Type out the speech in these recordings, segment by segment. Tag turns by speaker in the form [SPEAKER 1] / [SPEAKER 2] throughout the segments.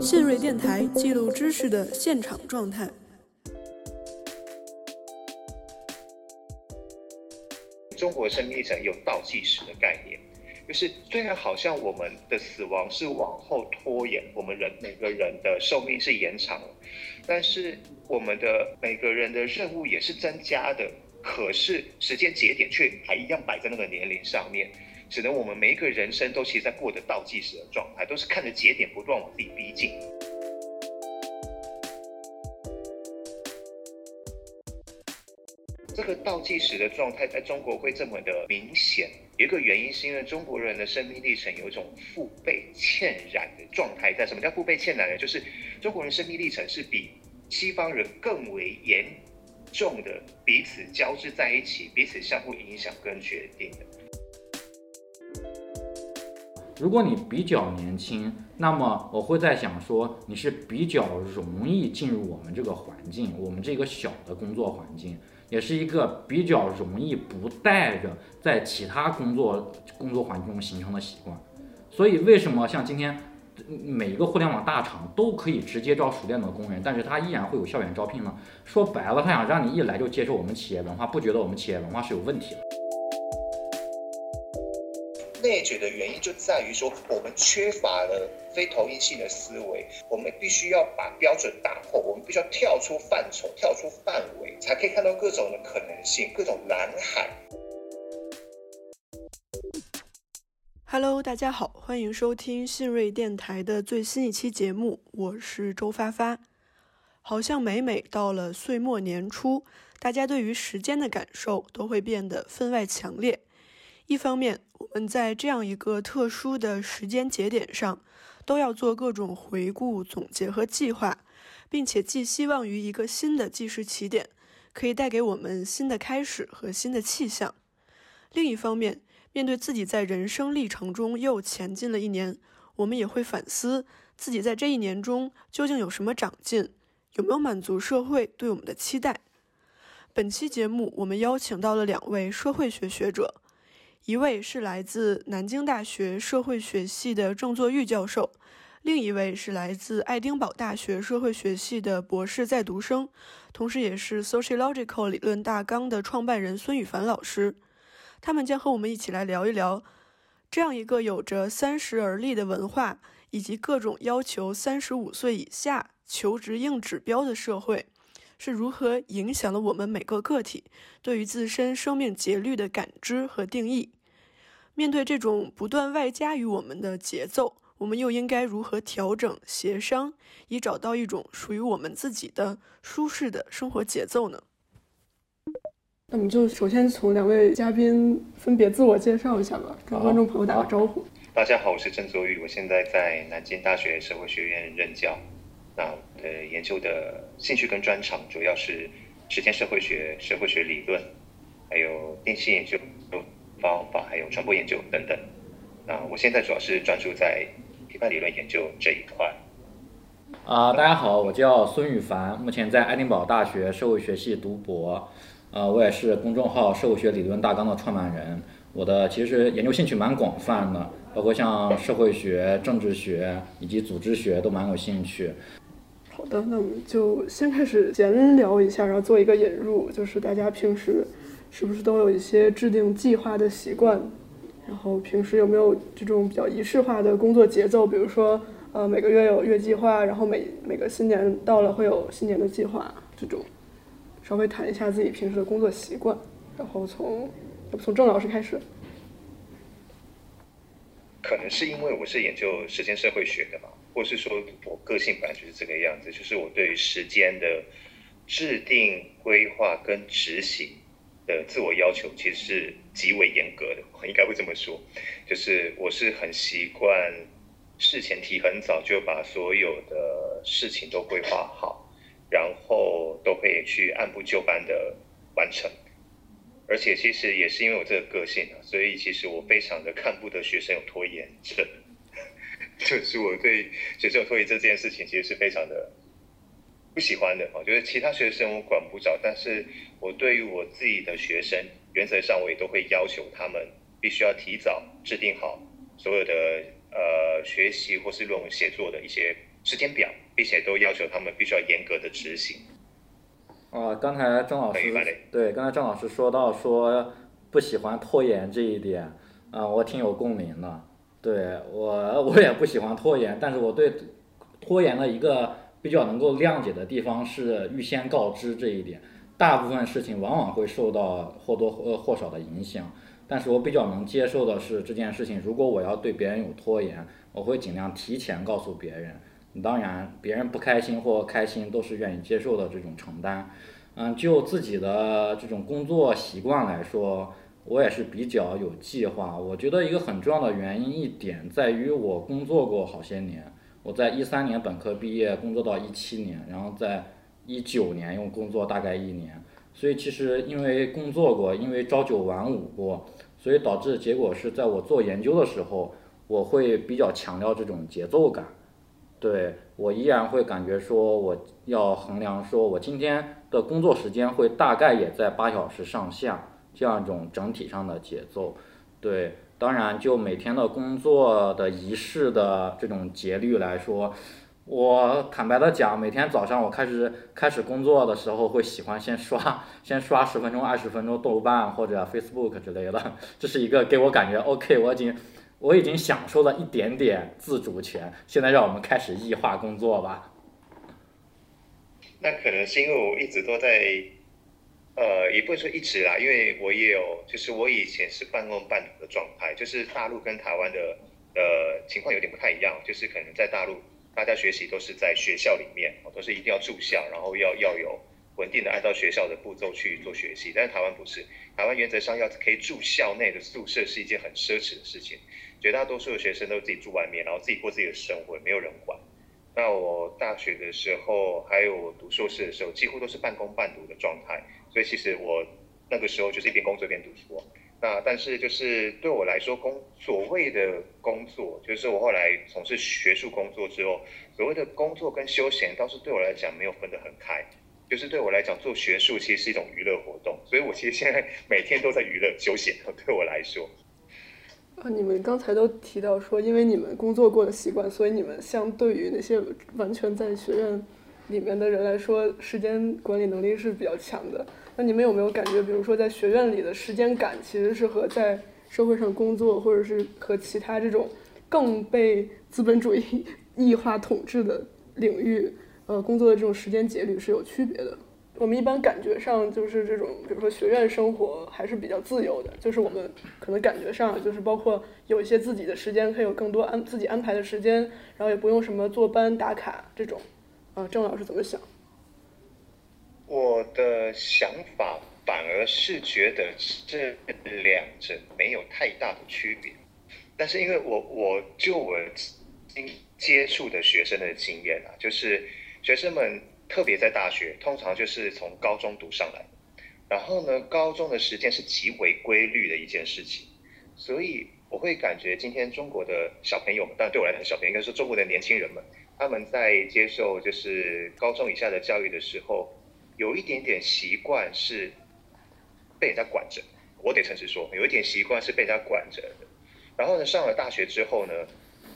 [SPEAKER 1] 信瑞电台记录知识的现场状态。
[SPEAKER 2] 中国生命历程有倒计时的概念，就是虽然好像我们的死亡是往后拖延，我们人每个人的寿命是延长了，但是我们的每个人的任务也是增加的，可是时间节点却还一样摆在那个年龄上面。只能我们每一个人生都其实在过着倒计时的状态，都是看着节点不断往自己逼近。这个倒计时的状态在中国会这么的明显，有一个原因是因为中国人的生命历程有一种父辈欠染的状态在。什么叫父辈欠染呢？就是中国人生命历程是比西方人更为严重的彼此交织在一起，彼此相互影响跟决定的。
[SPEAKER 3] 如果你比较年轻，那么我会在想说，你是比较容易进入我们这个环境，我们这个小的工作环境，也是一个比较容易不带着在其他工作工作环境中形成的习惯。所以为什么像今天每一个互联网大厂都可以直接招熟练的工人，但是他依然会有校园招聘呢？说白了，他想让你一来就接受我们企业文化，不觉得我们企业文化是有问题的。
[SPEAKER 2] 内卷的原因就在于说，我们缺乏了非投影性的思维，我们必须要把标准打破，我们必须要跳出范畴、跳出范围，才可以看到各种的可能性、各种蓝海。
[SPEAKER 1] Hello，大家好，欢迎收听信瑞电台的最新一期节目，我是周发发。好像每每到了岁末年初，大家对于时间的感受都会变得分外强烈。一方面，们在这样一个特殊的时间节点上，都要做各种回顾、总结和计划，并且寄希望于一个新的计时起点，可以带给我们新的开始和新的气象。另一方面，面对自己在人生历程中又前进了一年，我们也会反思自己在这一年中究竟有什么长进，有没有满足社会对我们的期待。本期节目，我们邀请到了两位社会学学者。一位是来自南京大学社会学系的郑作玉教授，另一位是来自爱丁堡大学社会学系的博士在读生，同时也是 Sociological 理论大纲的创办人孙宇凡老师。他们将和我们一起来聊一聊，这样一个有着三十而立的文化，以及各种要求三十五岁以下求职硬指标的社会。是如何影响了我们每个个体对于自身生命节律的感知和定义？面对这种不断外加于我们的节奏，我们又应该如何调整、协商，以找到一种属于我们自己的舒适的生活节奏呢？那我们就首先从两位嘉宾分别自我介绍一下吧，跟观众朋友打个招呼。
[SPEAKER 2] 大家好，我是郑作玉，我现在在南京大学社会学院任教。那呃，研究的兴趣跟专长主要是时间社会学、社会学理论，还有电信研究方法，还有传播研究等等。那我现在主要是专注在批判理论研究这一块。
[SPEAKER 3] 啊，大家好，我叫孙宇凡，目前在爱丁堡大学社会学系读博。呃，我也是公众号社会学理论大纲的创办人。我的其实研究兴趣蛮广泛的，包括像社会学、政治学以及组织学都蛮有兴趣。
[SPEAKER 1] 好的，那我们就先开始闲聊一下，然后做一个引入，就是大家平时是不是都有一些制定计划的习惯？然后平时有没有这种比较仪式化的工作节奏？比如说，呃，每个月有月计划，然后每每个新年到了会有新年的计划，这种稍微谈一下自己平时的工作习惯。然后从从郑老师开始？
[SPEAKER 2] 可能是因为我是研究时间社会学的嘛。或是说，我个性本来就是这个样子，就是我对于时间的制定、规划跟执行的自我要求，其实是极为严格的。应该会这么说，就是我是很习惯事前提很早，就把所有的事情都规划好，然后都会去按部就班的完成。而且，其实也是因为我这个个性啊，所以其实我非常的看不得学生有拖延症。就是我对学生有拖延症这件事情，其实是非常的不喜欢的。我觉得其他学生我管不着，但是我对于我自己的学生，原则上我也都会要求他们必须要提早制定好所有的呃学习或是论文写作的一些时间表，并且都要求他们必须要严格的执行。
[SPEAKER 3] 啊，刚才郑老师对，刚才郑老师说到说不喜欢拖延这一点，啊，我挺有共鸣的。对我，我也不喜欢拖延，但是我对拖延的一个比较能够谅解的地方是预先告知这一点。大部分事情往往会受到或多或或少的影响，但是我比较能接受的是这件事情，如果我要对别人有拖延，我会尽量提前告诉别人。当然，别人不开心或开心都是愿意接受的这种承担。嗯，就自己的这种工作习惯来说，我也是比较有计划。我觉得一个很重要的原因一点在于我工作过好些年，我在一三年本科毕业，工作到一七年，然后在一九年又工作大概一年。所以其实因为工作过，因为朝九晚五过，所以导致结果是在我做研究的时候，我会比较强调这种节奏感。对我依然会感觉说，我要衡量说，我今天的工作时间会大概也在八小时上下这样一种整体上的节奏。对，当然就每天的工作的仪式的这种节律来说，我坦白的讲，每天早上我开始开始工作的时候，会喜欢先刷先刷十分钟、二十分钟豆瓣或者 Facebook 之类的，这是一个给我感觉 OK，我已经。我已经享受了一点点自主权，现在让我们开始异化工作吧。
[SPEAKER 2] 那可能是因为我一直都在，呃，也不会说一直啦，因为我也有，就是我以前是半工半读的状态，就是大陆跟台湾的呃情况有点不太一样，就是可能在大陆大家学习都是在学校里面，都是一定要住校，然后要要有稳定的按照学校的步骤去做学习，但是台湾不是，台湾原则上要可以住校内的宿舍是一件很奢侈的事情。绝大多数的学生都自己住外面，然后自己过自己的生活，没有人管。那我大学的时候，还有读硕士的时候，几乎都是半工半读的状态。所以其实我那个时候就是一边工作一边读书。那但是就是对我来说，工所谓的工作，就是我后来从事学术工作之后，所谓的工作跟休闲，倒是对我来讲没有分得很开。就是对我来讲，做学术其实是一种娱乐活动，所以我其实现在每天都在娱乐休闲。对我来说。
[SPEAKER 4] 啊，你们刚才都提到说，因为你们工作过的习惯，所以你们相对于那些完全在学院里面的人来说，时间管理能力是比较强的。那你们有没有感觉，比如说在学院里的时间感，其实是和在社会上工作，或者是和其他这种更被资本主义 异化统治的领域，呃，工作的这种时间节律是有区别的？我们一般感觉上就是这种，比如说学院生活还是比较自由的，就是我们可能感觉上就是包括有一些自己的时间，可以有更多安自己安排的时间，然后也不用什么坐班打卡这种。啊，郑老师怎么想？
[SPEAKER 2] 的想法反而是觉得这两者没有太大的区别，但是因为我我就我经接触的学生的经验啊，就是学生们。特别在大学，通常就是从高中读上来，然后呢，高中的时间是极为规律的一件事情，所以我会感觉今天中国的小朋友们，当然对我来讲，小朋友应该是中国的年轻人们，他们在接受就是高中以下的教育的时候，有一点点习惯是被人家管着，我得诚实说，有一点习惯是被人家管着的，然后呢，上了大学之后呢，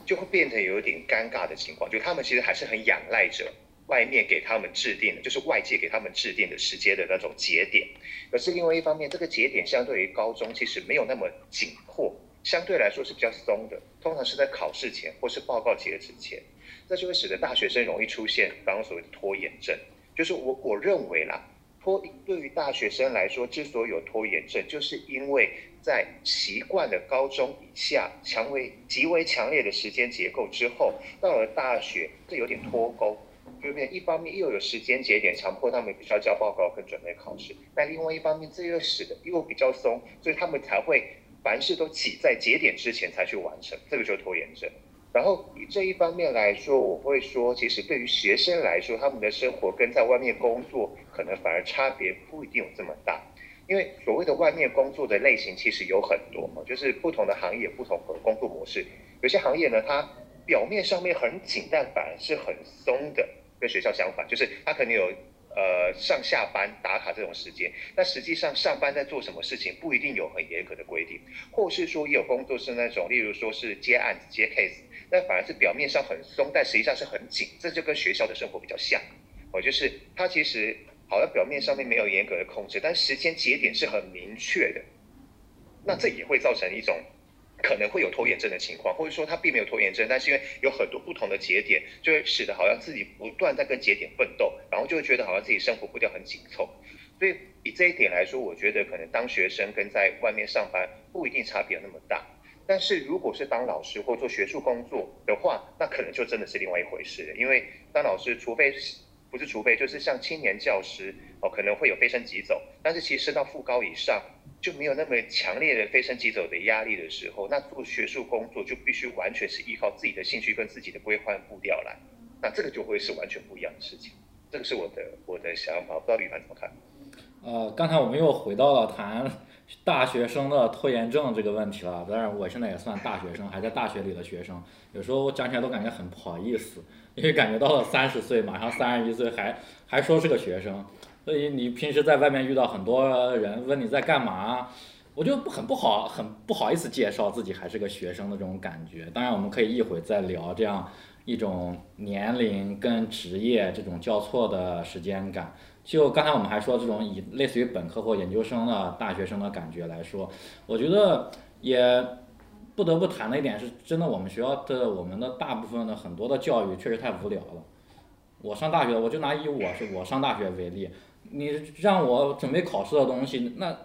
[SPEAKER 2] 就会变成有一点尴尬的情况，就他们其实还是很仰赖着。外面给他们制定的，就是外界给他们制定的时间的那种节点。可是另外一方面，这个节点相对于高中其实没有那么紧迫，相对来说是比较松的。通常是在考试前或是报告截止前，这就会使得大学生容易出现刚刚所谓的拖延症。就是我我认为啦，拖对于大学生来说，之所以有拖延症，就是因为在习惯了高中以下强为极为强烈的时间结构之后，到了大学，这有点脱钩。就变一方面又有时间节点强迫他们必须要交报告跟准备考试，但另外一方面这又使得又比较松，所以他们才会凡事都挤在节点之前才去完成，这个就是拖延症。然后以这一方面来说，我会说，其实对于学生来说，他们的生活跟在外面工作可能反而差别不一定有这么大，因为所谓的外面工作的类型其实有很多嘛，就是不同的行业不同的工作模式，有些行业呢，它表面上面很紧，但反而是很松的。跟学校相反，就是它可能有呃上下班打卡这种时间，那实际上上班在做什么事情不一定有很严格的规定，或是说也有工作是那种，例如说是接案子接 case，那反而是表面上很松，但实际上是很紧。这就跟学校的生活比较像，哦，就是它其实好像表面上面没有严格的控制，但时间节点是很明确的。那这也会造成一种可能会有拖延症的情况，或者说他并没有拖延症，但是因为有很多不同的节点，就会使得好像自己不断在跟节点奋斗，然后就会觉得好像自己生活步调很紧凑。所以以这一点来说，我觉得可能当学生跟在外面上班不一定差别那么大。但是如果是当老师或做学术工作的话，那可能就真的是另外一回事了。因为当老师，除非不是除非，就是像青年教师哦，可能会有飞升急走，但是其实到副高以上。就没有那么强烈的飞升急走的压力的时候，那做学术工作就必须完全是依靠自己的兴趣跟自己的规划步调来，那这个就会是完全不一样的事情。这个是我的我的想法，不知道吕凡怎么看？
[SPEAKER 3] 呃，刚才我们又回到了谈 大学生的拖延症这个问题了。当然，我现在也算大学生，还在大学里的学生，有时候我讲起来都感觉很不好意思，因为感觉到了三十岁，马上三十一岁，还还说是个学生。所以你平时在外面遇到很多人问你在干嘛，我就很不好，很不好意思介绍自己还是个学生的这种感觉。当然，我们可以一会再聊这样一种年龄跟职业这种交错的时间感。就刚才我们还说这种以类似于本科或研究生的大学生的感觉来说，我觉得也不得不谈的一点是，真的我们学校的我们的大部分的很多的教育确实太无聊了。我上大学，我就拿以我是我上大学为例。你让我准备考试的东西，那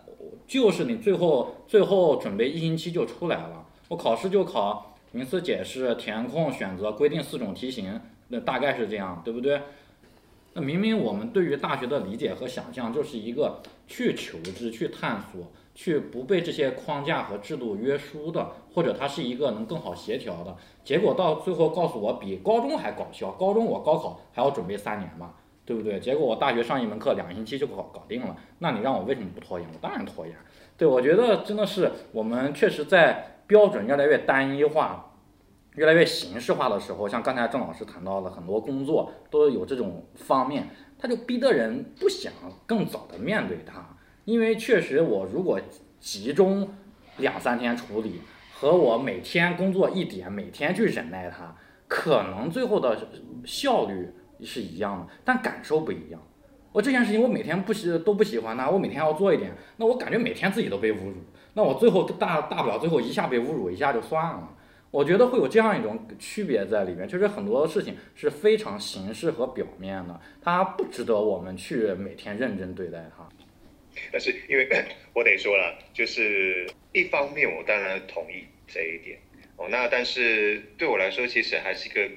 [SPEAKER 3] 就是你最后最后准备一星期就出来了。我考试就考名词解释、填空、选择、规定四种题型，那大概是这样，对不对？那明明我们对于大学的理解和想象就是一个去求知、去探索、去不被这些框架和制度约束的，或者它是一个能更好协调的。结果到最后告诉我比高中还搞笑，高中我高考还要准备三年嘛。对不对？结果我大学上一门课两个星期就搞搞定了。那你让我为什么不拖延？我当然拖延。对，我觉得真的是我们确实在标准越来越单一化、越来越形式化的时候，像刚才郑老师谈到的，很多工作都有这种方面，他就逼得人不想更早的面对它。因为确实，我如果集中两三天处理，和我每天工作一点，每天去忍耐它，可能最后的效率。是一样的，但感受不一样。我这件事情我每天不喜都不喜欢它，我每天要做一点，那我感觉每天自己都被侮辱，那我最后大大不了最后一下被侮辱一下就算了。我觉得会有这样一种区别在里面，确实很多事情是非常形式和表面的，它不值得我们去每天认真对待它。
[SPEAKER 2] 但是因为 我得说了，就是一方面我当然同意这一点哦，那但是对我来说其实还是一个。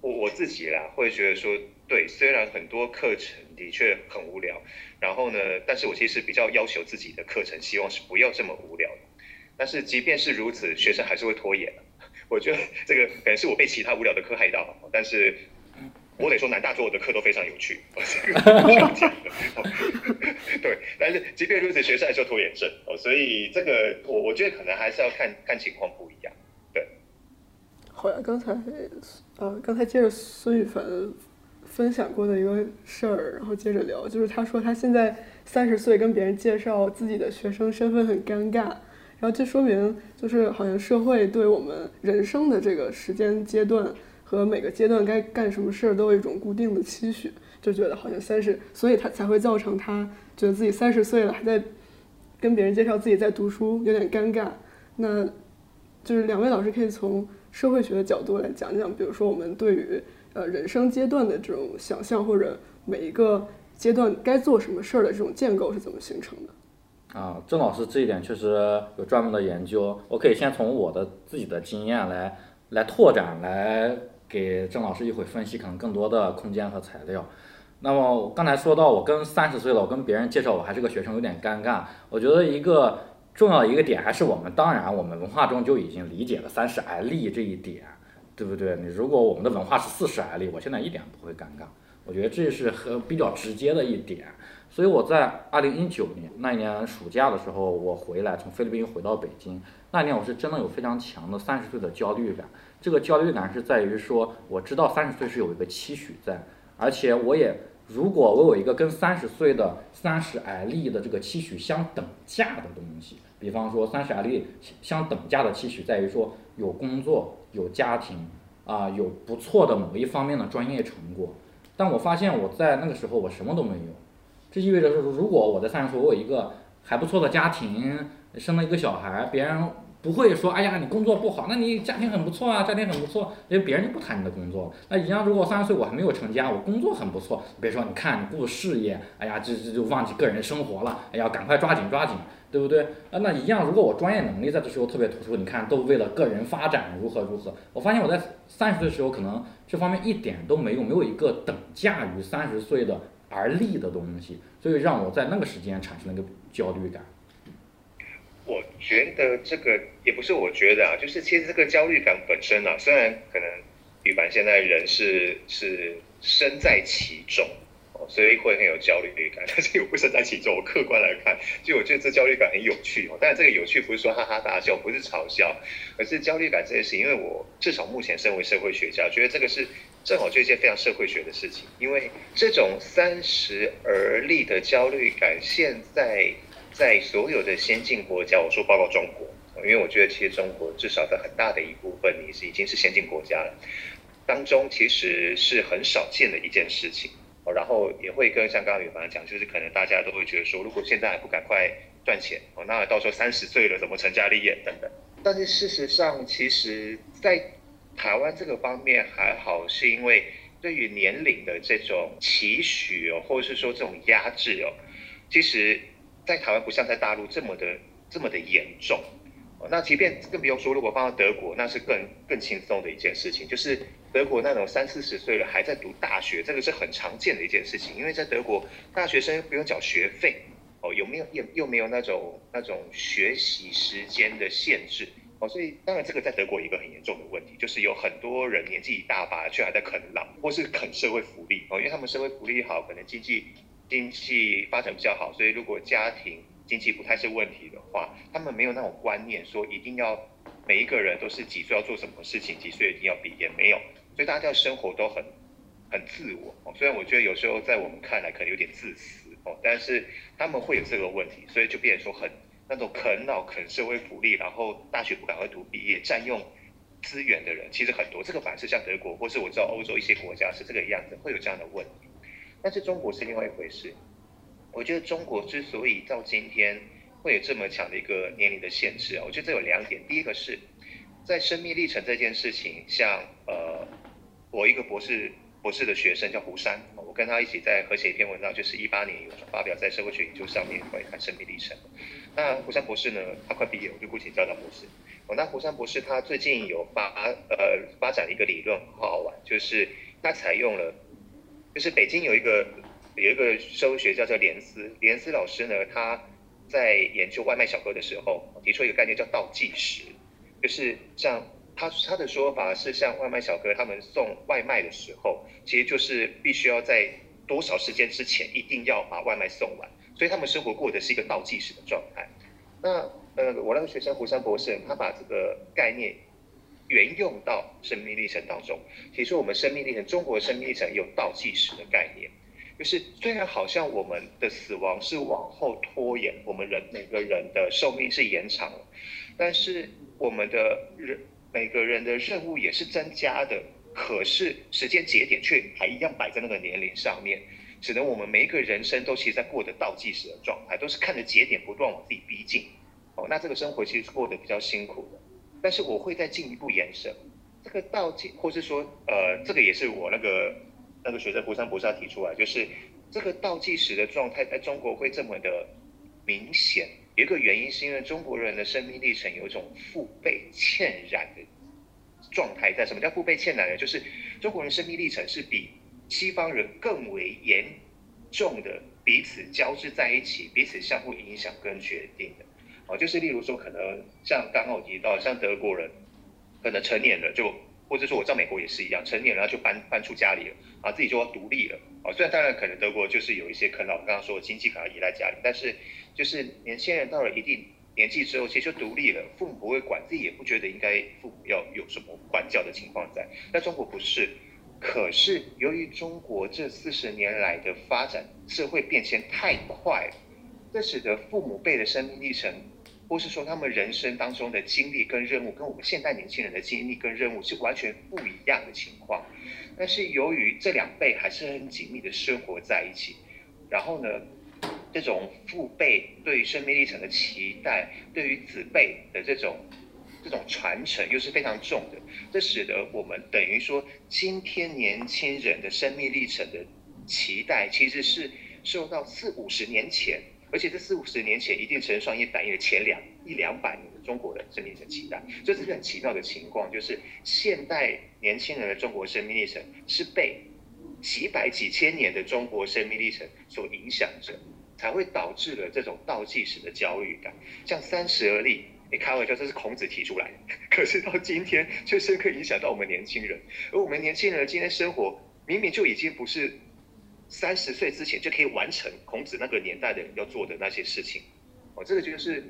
[SPEAKER 2] 我我自己啦，会觉得说，对，虽然很多课程的确很无聊，然后呢，但是我其实比较要求自己的课程，希望是不要这么无聊的。但是即便是如此，学生还是会拖延。我觉得这个可能是我被其他无聊的课害到，但是我得说，南大所有的课都非常有趣。对，但是即便如此，学生还是拖延症哦，所以这个我我觉得可能还是要看看情况不一样。
[SPEAKER 4] 对好呀，刚才，呃，刚才接着孙雨凡分享过的一个事儿，然后接着聊，就是他说他现在三十岁，跟别人介绍自己的学生身份很尴尬，然后这说明就是好像社会对我们人生的这个时间阶段和每个阶段该干什么事儿都有一种固定的期许，就觉得好像三十，所以他才会造成他觉得自己三十岁了还在跟别人介绍自己在读书，有点尴尬。那就是两位老师可以从。社会学的角度来讲讲，比如说我们对于呃人生阶段的这种想象，或者每一个阶段该做什么事儿的这种建构是怎么形成的？
[SPEAKER 3] 啊，郑老师这一点确实有专门的研究，我可以先从我的自己的经验来来拓展，来给郑老师一会分析可能更多的空间和材料。那么我刚才说到我跟三十岁了，我跟别人介绍我还是个学生有点尴尬，我觉得一个。重要一个点还是我们，当然我们文化中就已经理解了三十而立这一点，对不对？你如果我们的文化是四十而立，我现在一点不会尴尬。我觉得这是和比较直接的一点。所以我在二零一九年那一年暑假的时候，我回来从菲律宾回到北京，那年我是真的有非常强的三十岁的焦虑感。这个焦虑感是在于说，我知道三十岁是有一个期许在，而且我也。如果我有一个跟三十岁的三十而立的这个期许相等价的东西，比方说三十而立相等价的期许在于说有工作、有家庭啊，有不错的某一方面的专业成果。但我发现我在那个时候我什么都没有，这意味着说，如果我在三十岁我有一个还不错的家庭，生了一个小孩，别人。不会说，哎呀，你工作不好，那你家庭很不错啊，家庭很不错，因为别人就不谈你的工作。那一样，如果三十岁我还没有成家，我工作很不错，别说你看你顾事业，哎呀，这这就忘记个人生活了，哎呀，赶快抓紧抓紧，对不对？啊，那一样，如果我专业能力在这时候特别突出，你看都为了个人发展如何如何。我发现我在三十岁的时候，可能这方面一点都没有，没有一个等价于三十岁的而立的东西，所以让我在那个时间产生了一个焦虑感。
[SPEAKER 2] 我觉得这个也不是我觉得啊，就是其实这个焦虑感本身啊，虽然可能羽凡现在人是是身在其中哦，所以会很有焦虑感，但是又不身在其中。我客观来看，就我觉得这焦虑感很有趣哦。但是这个有趣不是说哈哈大笑，不是嘲笑，而是焦虑感这件事，因为我至少目前身为社会学家，觉得这个是正好就一件非常社会学的事情，因为这种三十而立的焦虑感现在。在所有的先进国家，我说包括中国，因为我觉得其实中国至少在很大的一部分，你是已经是先进国家了，当中其实是很少见的一件事情。然后也会跟像刚刚宇凡讲，就是可能大家都会觉得说，如果现在还不赶快赚钱，哦，那到时候三十岁了怎么成家立业等等。但是事实上，其实，在台湾这个方面还好，是因为对于年龄的这种期许哦，或者是说这种压制哦，其实。在台湾不像在大陆这么的这么的严重，那即便更不用说，如果放到德国，那是更更轻松的一件事情。就是德国那种三四十岁了还在读大学，这个是很常见的一件事情。因为在德国，大学生不用缴学费，哦，有没有又又没有那种那种学习时间的限制，哦，所以当然这个在德国一个很严重的问题，就是有很多人年纪一大把却还在啃老，或是啃社会福利，哦，因为他们社会福利好，可能经济。经济发展比较好，所以如果家庭经济不太是问题的话，他们没有那种观念，说一定要每一个人都是几岁要做什么事情，几岁一定要毕业，没有，所以大家的生活都很很自我哦。虽然我觉得有时候在我们看来可能有点自私哦，但是他们会有这个问题，所以就变成说很那种啃老、啃社会福利，然后大学不赶快读毕业，占用资源的人其实很多。这个反是像德国，或是我知道欧洲一些国家是这个样子，会有这样的问题。但是中国是另外一回事。我觉得中国之所以到今天会有这么强的一个年龄的限制啊，我觉得这有两点。第一个是在生命历程这件事情，像呃，我一个博士博士的学生叫胡山，我跟他一起在合写一篇文章，就是一八年有发表在社会学研究上面关于看生命历程。那胡山博士呢，他快毕业，我就姑且叫他博士。哦，那胡山博士他最近有发呃发展一个理论，很好玩，就是他采用了。就是北京有一个有一个社会学家叫连斯，连斯老师呢，他在研究外卖小哥的时候，提出一个概念叫倒计时，就是像他他的说法是，像外卖小哥他们送外卖的时候，其实就是必须要在多少时间之前一定要把外卖送完，所以他们生活过的是一个倒计时的状态。那呃，我那个学生胡山博士，他把这个概念。沿用到生命历程当中，其实我们生命历程，中国生命历程有倒计时的概念，就是虽然好像我们的死亡是往后拖延，我们人每个人的寿命是延长了，但是我们的人每个人的任务也是增加的，可是时间节点却还一样摆在那个年龄上面，只能我们每一个人生都其实在过的倒计时的状态，都是看着节点不断往自己逼近，哦，那这个生活其实是过得比较辛苦的。但是我会再进一步延伸，这个倒计，或是说，呃，这个也是我那个那个学生胡山博士提出来，就是这个倒计时的状态在中国会这么的明显，有一个原因是因为中国人的生命历程有一种父辈欠染的状态在。什么叫父辈欠染呢？就是中国人生命历程是比西方人更为严重的彼此交织在一起，彼此相互影响跟决定的。哦，就是例如说，可能像刚刚我提到，像德国人，可能成年了就，或者说我在美国也是一样，成年了就搬搬出家里了，啊，自己就要独立了。啊，虽然当然可能德国就是有一些可能我刚刚说经济可能依赖家里，但是就是年轻人到了一定年纪之后，其实就独立了，父母不会管，自己也不觉得应该父母要有什么管教的情况在。但中国不是，可是由于中国这四十年来的发展，社会变迁太快了，这使得父母辈的生命历程。或是说他们人生当中的经历跟任务，跟我们现代年轻人的经历跟任务是完全不一样的情况。但是由于这两辈还是很紧密的生活在一起，然后呢，这种父辈对于生命历程的期待，对于子辈的这种这种传承又是非常重的，这使得我们等于说今天年轻人的生命历程的期待，其实是受到四五十年前，而且这四五十年前一定程度上也反映了前两一两百年的。中国的生命历程期待，这是很奇妙的情况，就是现代年轻人的中国生命历程是被几百几千年的中国生命历程所影响着，才会导致了这种倒计时的焦虑感。像三十而立，你开玩笑，这是孔子提出来的，可是到今天却深刻影响到我们年轻人，而我们年轻人今天生活明明就已经不是三十岁之前就可以完成孔子那个年代的要做的那些事情，哦，这个就是。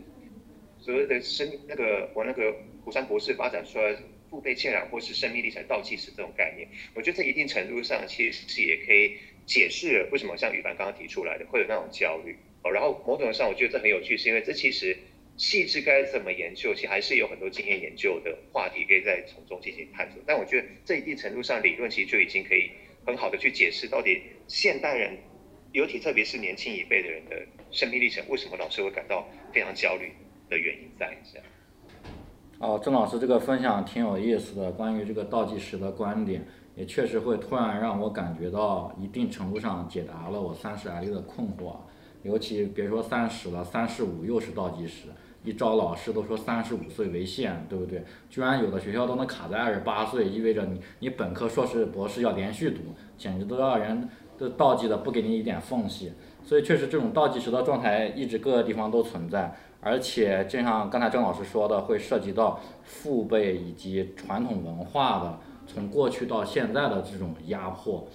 [SPEAKER 2] 所谓的生那个我那个胡山博士发展出来父辈欠染或是生命历程倒计时这种概念，我觉得在一定程度上其实也可以解释了为什么像羽凡刚刚提出来的会有那种焦虑哦。然后某种上我觉得这很有趣，是因为这其实细致该怎么研究，其实还是有很多经验研究的话题可以在从中进行探索。但我觉得这一定程度上理论其实就已经可以很好的去解释到底现代人，尤其特别是年轻一辈的人的生命历程为什么老是会感到非常焦虑。的原因在这样。
[SPEAKER 3] 哦，郑老师这个分享挺有意思的，关于这个倒计时的观点，也确实会突然让我感觉到一定程度上解答了我三十而立的困惑。尤其别说三十了，三十五又是倒计时，一招老师都说三十五岁为限，对不对？居然有的学校都能卡在二十八岁，意味着你你本科、硕士、博士要连续读，简直都让人都倒计的不给你一点缝隙。所以确实这种倒计时的状态一直各个地方都存在。而且，就像刚才郑老师说的，会涉及到父辈以及传统文化的从过去到现在的这种压迫。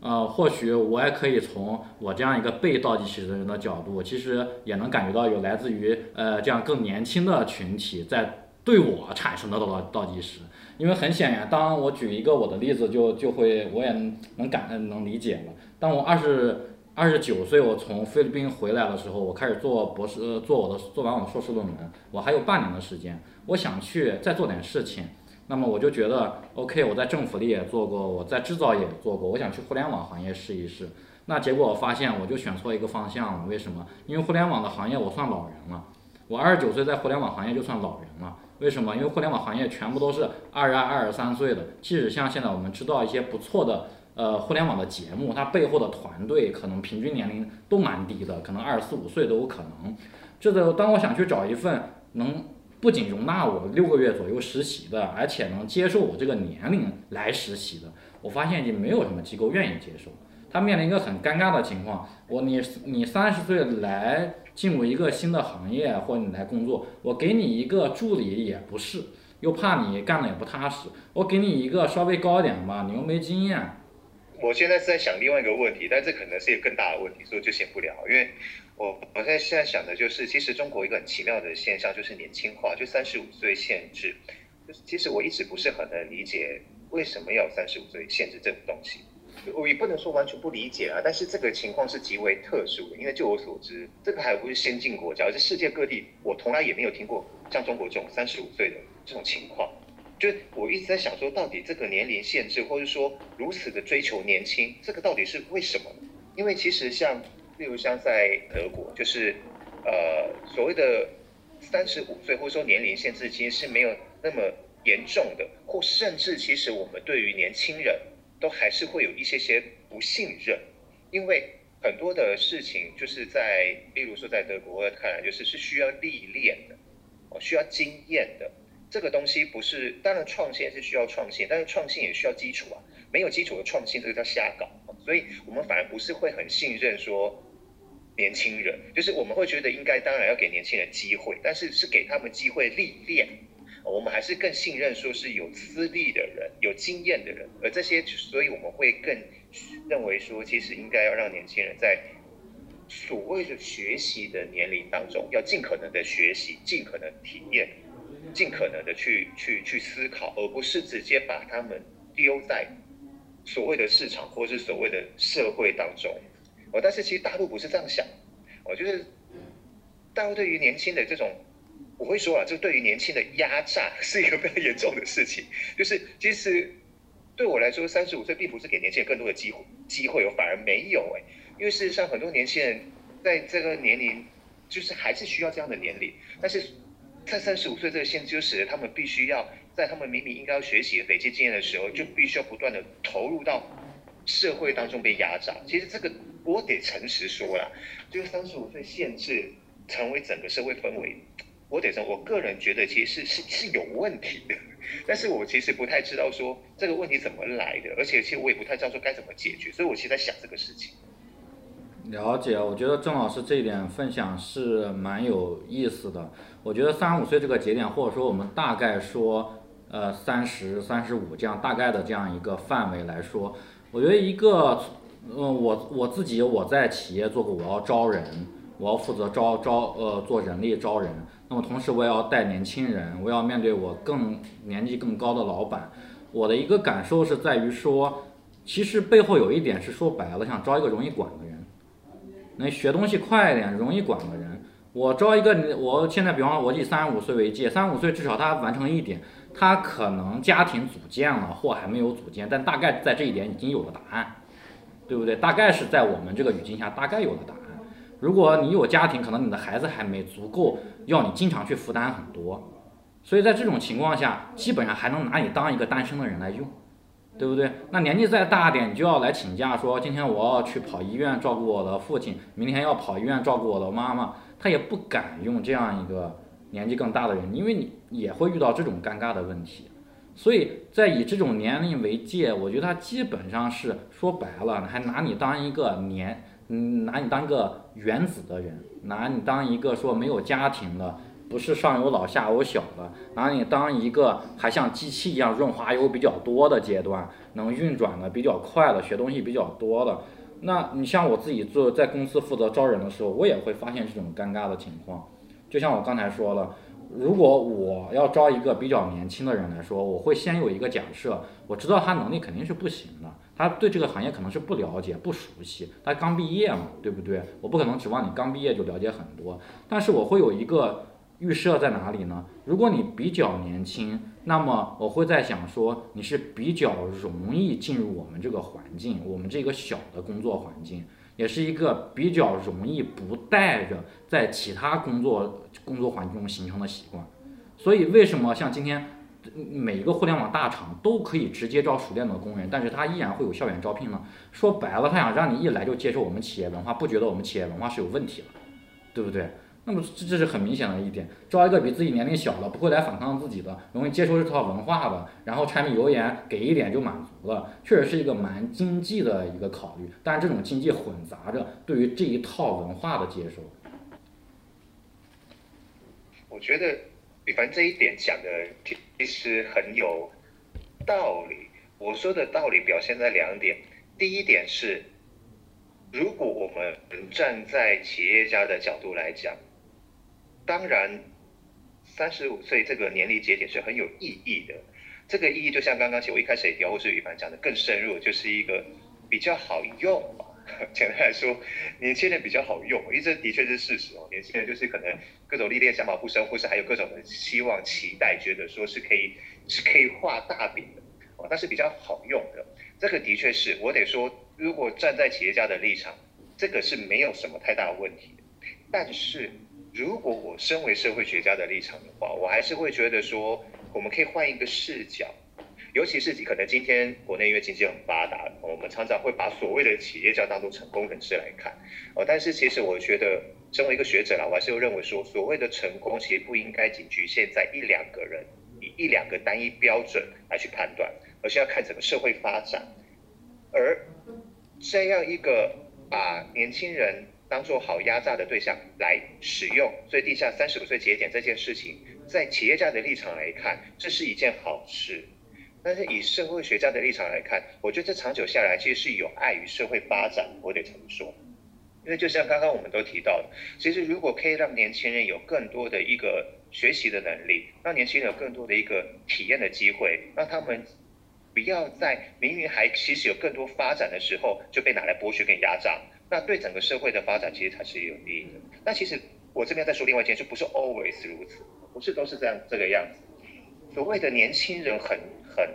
[SPEAKER 3] 呃，或许我也可以从我这样一个被倒计时的人的角度，其实也能感觉到有来自于呃这样更年轻的群体在对我产生的倒倒计时。因为很显然，当我举一个我的例子，就就会我也能感能理解了。当我二十。二十九岁，我从菲律宾回来的时候，我开始做博士，做我的做完我的硕士论文，我还有半年的时间，我想去再做点事情。那么我就觉得，OK，我在政府里也做过，我在制造业也做过，我想去互联网行业试一试。那结果我发现，我就选错一个方向了。为什么？因为互联网的行业我算老人了，我二十九岁在互联网行业就算老人了。为什么？因为互联网行业全部都是二十二、二十三岁的，即使像现在我们知道一些不错的。呃，互联网的节目，它背后的团队可能平均年龄都蛮低的，可能二十四五岁都有可能。这个当我想去找一份能不仅容纳我六个月左右实习的，而且能接受我这个年龄来实习的，我发现已经没有什么机构愿意接受。他面临一个很尴尬的情况：我你你三十岁来进入一个新的行业，或者你来工作，我给你一个助理也不是，又怕你干的也不踏实。我给你一个稍微高一点的吧，你又没经验。
[SPEAKER 2] 我现在是在想另外一个问题，但这可能是一个更大的问题，所以就先不聊。因为我我现在现在想的就是，其实中国一个很奇妙的现象就是年轻化，就三十五岁限制。就是其实我一直不是很能理解为什么要三十五岁限制这种东西。我也不能说完全不理解啊，但是这个情况是极为特殊的，因为就我所知，这个还不是先进国家，而是世界各地，我从来也没有听过像中国这种三十五岁的这种情况。就我一直在想说，到底这个年龄限制，或者说如此的追求年轻，这个到底是为什么？因为其实像，例如像在德国，就是呃所谓的三十五岁，或者说年龄限制，其实是没有那么严重的，或甚至其实我们对于年轻人都还是会有一些些不信任，因为很多的事情就是在，例如说在德国看来，就是是需要历练的，哦，需要经验的。这个东西不是，当然创新是需要创新，但是创新也需要基础啊。没有基础的创新，这个叫瞎搞。所以我们反而不是会很信任说年轻人，就是我们会觉得应该当然要给年轻人机会，但是是给他们机会历练。我们还是更信任说是有资历的人、有经验的人，而这些，所以我们会更认为说，其实应该要让年轻人在所谓的学习的年龄当中，要尽可能的学习，尽可能体验。尽可能的去去去思考，而不是直接把他们丢在所谓的市场或是所谓的社会当中。哦，但是其实大陆不是这样想。我觉得大陆对于年轻的这种我会说啊，这对于年轻的压榨 是一个非常严重的事情。就是其实对我来说，三十五岁并不是给年轻人更多的机会，机会我，反而没有哎。因为事实上，很多年轻人在这个年龄，就是还是需要这样的年龄，但是在三十五岁这个限制，就使得他们必须要在他们明明应该要学习、累积经验的时候，就必须要不断的投入到社会当中被压榨。其实这个我得诚实说啦，就是三十五岁限制成为整个社会氛围。我得说，我个人觉得其实是是是有问题的，但是我其实不太知道说这个问题怎么来的，而且其实我也不太知道说该怎么解决，所以我其实在想这个事情。
[SPEAKER 3] 了解，我觉得郑老师这一点分享是蛮有意思的。我觉得三十五岁这个节点，或者说我们大概说，呃，三十三十五这样大概的这样一个范围来说，我觉得一个，嗯，我我自己我在企业做过，我要招人，我要负责招招呃做人力招人。那么同时我也要带年轻人，我要面对我更年纪更高的老板。我的一个感受是在于说，其实背后有一点是说白了，想招一个容易管的人，能学东西快一点、容易管的人。我招一个，我现在比方说我以三十五岁为界，三十五岁至少他完成一点，他可能家庭组建了或还没有组建，但大概在这一点已经有了答案，对不对？大概是在我们这个语境下，大概有了答案。如果你有家庭，可能你的孩子还没足够，要你经常去负担很多，所以在这种情况下，基本上还能拿你当一个单身的人来用，对不对？那年纪再大点，你就要来请假，说今天我要去跑医院照顾我的父亲，明天要跑医院照顾我的妈妈，他也不敢用这样一个年纪更大的人，因为你也会遇到这种尴尬的问题，所以在以这种年龄为界，我觉得他基本上是说白了，还拿你当一个年。嗯，拿你当个原子的人，拿你当一个说没有家庭的，不是上有老下有小的，拿你当一个还像机器一样润滑油比较多的阶段，能运转的比较快的，学东西比较多的。那你像我自己做在公司负责招人的时候，我也会发现这种尴尬的情况。就像我刚才说了。如果我要招一个比较年轻的人来说，我会先有一个假设，我知道他能力肯定是不行的，他对这个行业可能是不了解、不熟悉，他刚毕业嘛，对不对？我不可能指望你刚毕业就了解很多，但是我会有一个预设在哪里呢？如果你比较年轻，那么我会在想说，你是比较容易进入我们这个环境，我们这个小的工作环境。也是一个比较容易不带着在其他工作工作环境中形成的习惯，所以为什么像今天每一个互联网大厂都可以直接招熟练的工人，但是他依然会有校园招聘呢？说白了，他想让你一来就接受我们企业文化，不觉得我们企业文化是有问题了，对不对？那么这这是很明显的一点，招一个比自己年龄小的，不会来反抗自己的，容易接受这套文化的，然后柴米油盐给一点就满足了，确实是一个蛮经济的一个考虑。但是这种经济混杂着对于这一套文化的接受，
[SPEAKER 2] 我觉得宇凡这一点讲的其实很有道理。我说的道理表现在两点，第一点是，如果我们站在企业家的角度来讲。当然，三十五岁这个年龄节点是很有意义的。这个意义就像刚刚其实我一开始也提或是羽凡讲的更深入，就是一个比较好用。简单来说，年轻人比较好用，因为这的确是事实哦。年轻人就是可能各种历练、想法不深，或是还有各种的希望、期待，觉得说是可以是可以画大饼的哦。但是比较好用的，这个的确是我得说，如果站在企业家的立场，这个是没有什么太大的问题。但是。如果我身为社会学家的立场的话，我还是会觉得说，我们可以换一个视角，尤其是可能今天国内因为经济很发达，我们常常会把所谓的企业家当做成功人士来看，哦，但是其实我觉得，身为一个学者啦，我还是会认为说，所谓的成功其实不应该仅局限在一两个人，以一两个单一标准来去判断，而是要看整个社会发展，而这样一个把年轻人。当做好压榨的对象来使用，所以地下三十五岁节点这件事情，在企业家的立场来看，这是一件好事。但是以社会学家的立场来看，我觉得这长久下来其实是有碍于社会发展。我得这么说，因为就像刚刚我们都提到的，其实如果可以让年轻人有更多的一个学习的能力，让年轻人有更多的一个体验的机会，让他们不要在明明还其实有更多发展的时候就被拿来剥削跟压榨。那对整个社会的发展其实才是有利的。那其实我这边再说另外一件，事不是 always 如此。不是都是这样这个样子。所谓的年轻人很很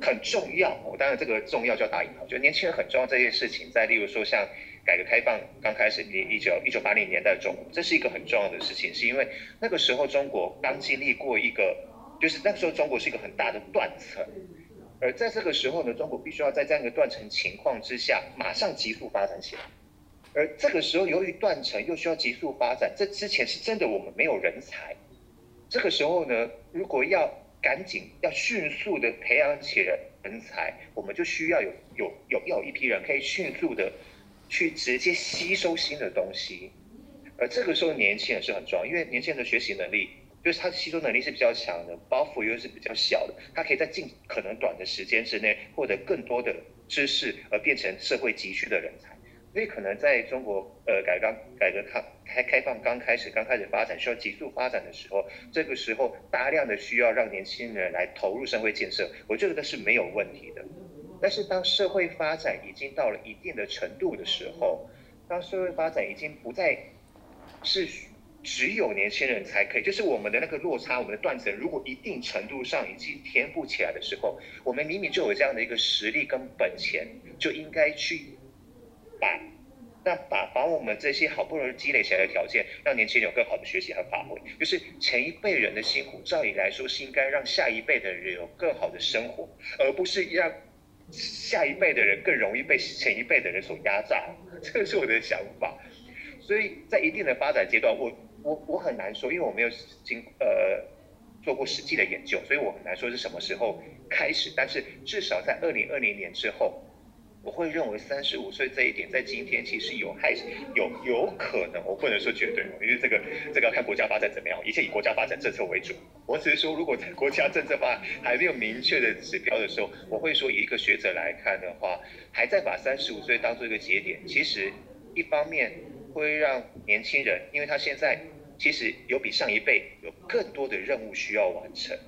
[SPEAKER 2] 很重要，我当然这个重要就要打引号，就年轻人很重要这件事情，在例如说像改革开放刚开始，一一九一九八零年代中国，这是一个很重要的事情，是因为那个时候中国刚经历过一个，就是那个时候中国是一个很大的断层。而在这个时候呢，中国必须要在这样一个断层情况之下，马上急速发展起来。而这个时候，由于断层又需要急速发展，这之前是真的我们没有人才。这个时候呢，如果要赶紧、要迅速的培养起人人才，我们就需要有有有要有一批人可以迅速的去直接吸收新的东西。而这个时候，年轻人是很重要，因为年轻人的学习能力。就是它吸收能力是比较强的，包袱又是比较小的，它可以在尽可能短的时间之内获得更多的知识，而变成社会急需的人才。所以可能在中国呃改革改革开开开放刚开始刚开始发展需要急速发展的时候，这个时候大量的需要让年轻人来投入社会建设，我觉得是没有问题的。但是当社会发展已经到了一定的程度的时候，当社会发展已经不再是。只有年轻人才可以，就是我们的那个落差，我们的断层，如果一定程度上已经填补起来的时候，我们明明就有这样的一个实力跟本钱，就应该去把那把把我们这些好不容易积累起来的条件，让年轻人有更好的学习和发挥。就是前一辈人的辛苦，照理来说是应该让下一辈的人有更好的生活，而不是让下一辈的人更容易被前一辈的人所压榨。这是我的想法。所以在一定的发展阶段，我。我我很难说，因为我没有经呃做过实际的研究，所以我很难说是什么时候开始。但是至少在二零二零年之后，我会认为三十五岁这一点在今天其实有还有有可能，我不能说绝对，因为这个这个要看国家发展怎么样，一切以国家发展政策为主。我只是说，如果在国家政策发还没有明确的指标的时候，我会说以一个学者来看的话，还在把三十五岁当做一个节点。其实一方面会让年轻人，因为他现在。其实有比上一辈有更多的任务需要完成。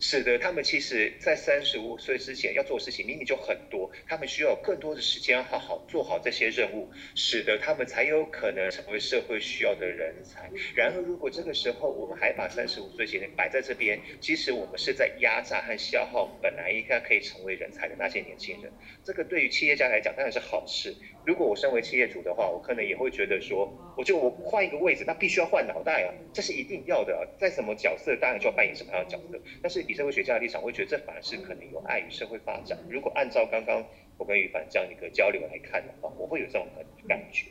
[SPEAKER 2] 使得他们其实，在三十五岁之前要做的事情明明就很多，他们需要更多的时间好好做好这些任务，使得他们才有可能成为社会需要的人才。然而，如果这个时候我们还把三十五岁前摆在这边，其实我们是在压榨和消耗本来应该可以成为人才的那些年轻人。这个对于企业家来讲当然是好事。如果我身为企业主的话，我可能也会觉得说，我就我换一个位置，那必须要换脑袋啊，这是一定要的。在什么角色，当然就要扮演什么样的角色。但是。以社会学家的立场，我会觉得这反而是可能有碍于社会发展。如果按照刚刚我跟于凡这样一个交流来看的话，我会有这种感觉。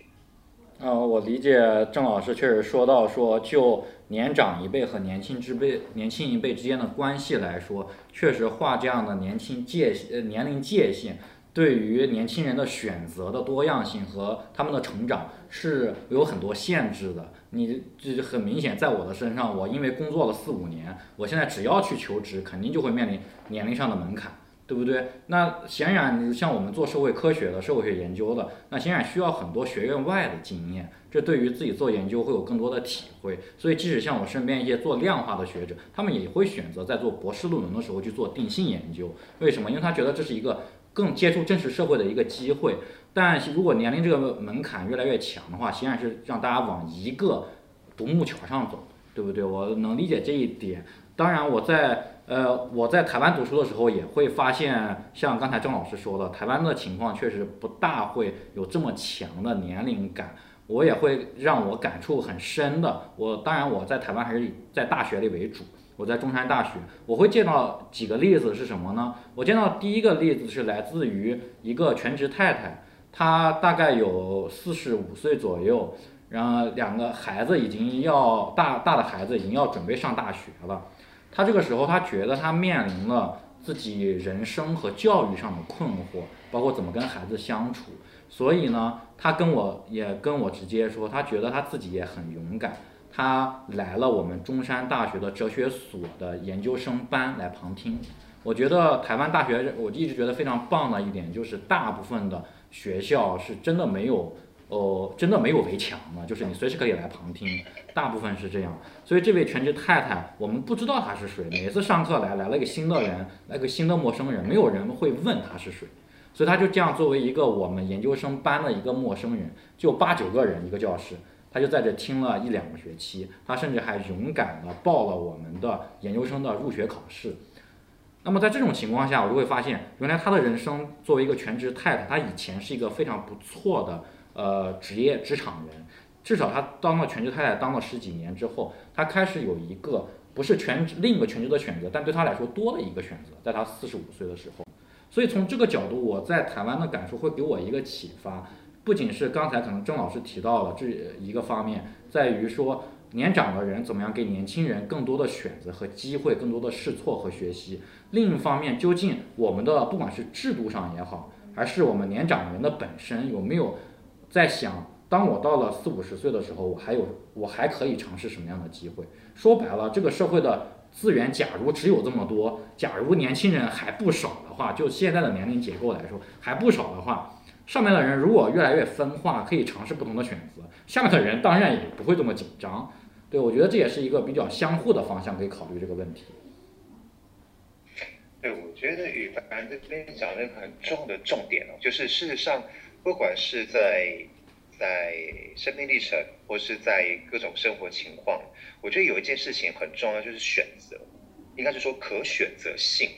[SPEAKER 3] 呃，我理解郑老师确实说到说，就年长一辈和年轻之辈、年轻一辈之间的关系来说，确实画这样的年轻界呃年龄界限。对于年轻人的选择的多样性和他们的成长是有很多限制的。你这很明显，在我的身上，我因为工作了四五年，我现在只要去求职，肯定就会面临年龄上的门槛，对不对？那显然，像我们做社会科学的、社会学研究的，那显然需要很多学院外的经验，这对于自己做研究会有更多的体会。所以，即使像我身边一些做量化的学者，他们也会选择在做博士论文的时候去做定性研究。为什么？因为他觉得这是一个。更接触真实社会的一个机会，但是如果年龄这个门槛越来越强的话，显然是让大家往一个独木桥上走，对不对？我能理解这一点。当然，我在呃我在台湾读书的时候，也会发现，像刚才郑老师说的，台湾的情况确实不大会有这么强的年龄感。我也会让我感触很深的。我当然我在台湾还是以在大学里为主。我在中山大学，我会见到几个例子是什么呢？我见到第一个例子是来自于一个全职太太，她大概有四十五岁左右，然后两个孩子已经要大大的孩子已经要准备上大学了，她这个时候她觉得她面临了自己人生和教育上的困惑，包括怎么跟孩子相处，所以呢，她跟我也跟我直接说，她觉得她自己也很勇敢。他来了我们中山大学的哲学所的研究生班来旁听。我觉得台湾大学，我一直觉得非常棒的一点就是，大部分的学校是真的没有，呃，真的没有围墙的，就是你随时可以来旁听。大部分是这样。所以这位全职太太，我们不知道她是谁。每次上课来，来了个新的人，来个新的陌生人，没有人会问她是谁。所以她就这样作为一个我们研究生班的一个陌生人，就八九个人一个教室。他就在这听了一两个学期，他甚至还勇敢的报了我们的研究生的入学考试。那么在这种情况下，我就会发现，原来他的人生作为一个全职太太，他以前是一个非常不错的呃职业职场人，至少他当了全职太太当了十几年之后，他开始有一个不是全职另一个全职的选择，但对他来说多了一个选择，在他四十五岁的时候。所以从这个角度，我在台湾的感受会给我一个启发，不仅是刚才可能郑老师提到了这一个方面，在于说。年长的人怎么样给年轻人更多的选择和机会，更多的试错和学习？另一方面，究竟我们的不管是制度上也好，还是我们年长人的本身有没有在想，当我到了四五十岁的时候，我还有我还可以尝试什么样的机会？说白了，这个社会的资源，假如只有这么多，假如年轻人还不少的话，就现在的年龄结构来说还不少的话。上面的人如果越来越分化，可以尝试不同的选择，下面的人当然也不会这么紧张。对，我觉得这也是一个比较相互的方向，可以考虑这个问题。
[SPEAKER 2] 对，我觉得宇凡这边讲了一个很重的重点哦，就是事实上，不管是在在生命历程，或是在各种生活情况，我觉得有一件事情很重要，就是选择，应该是说可选择性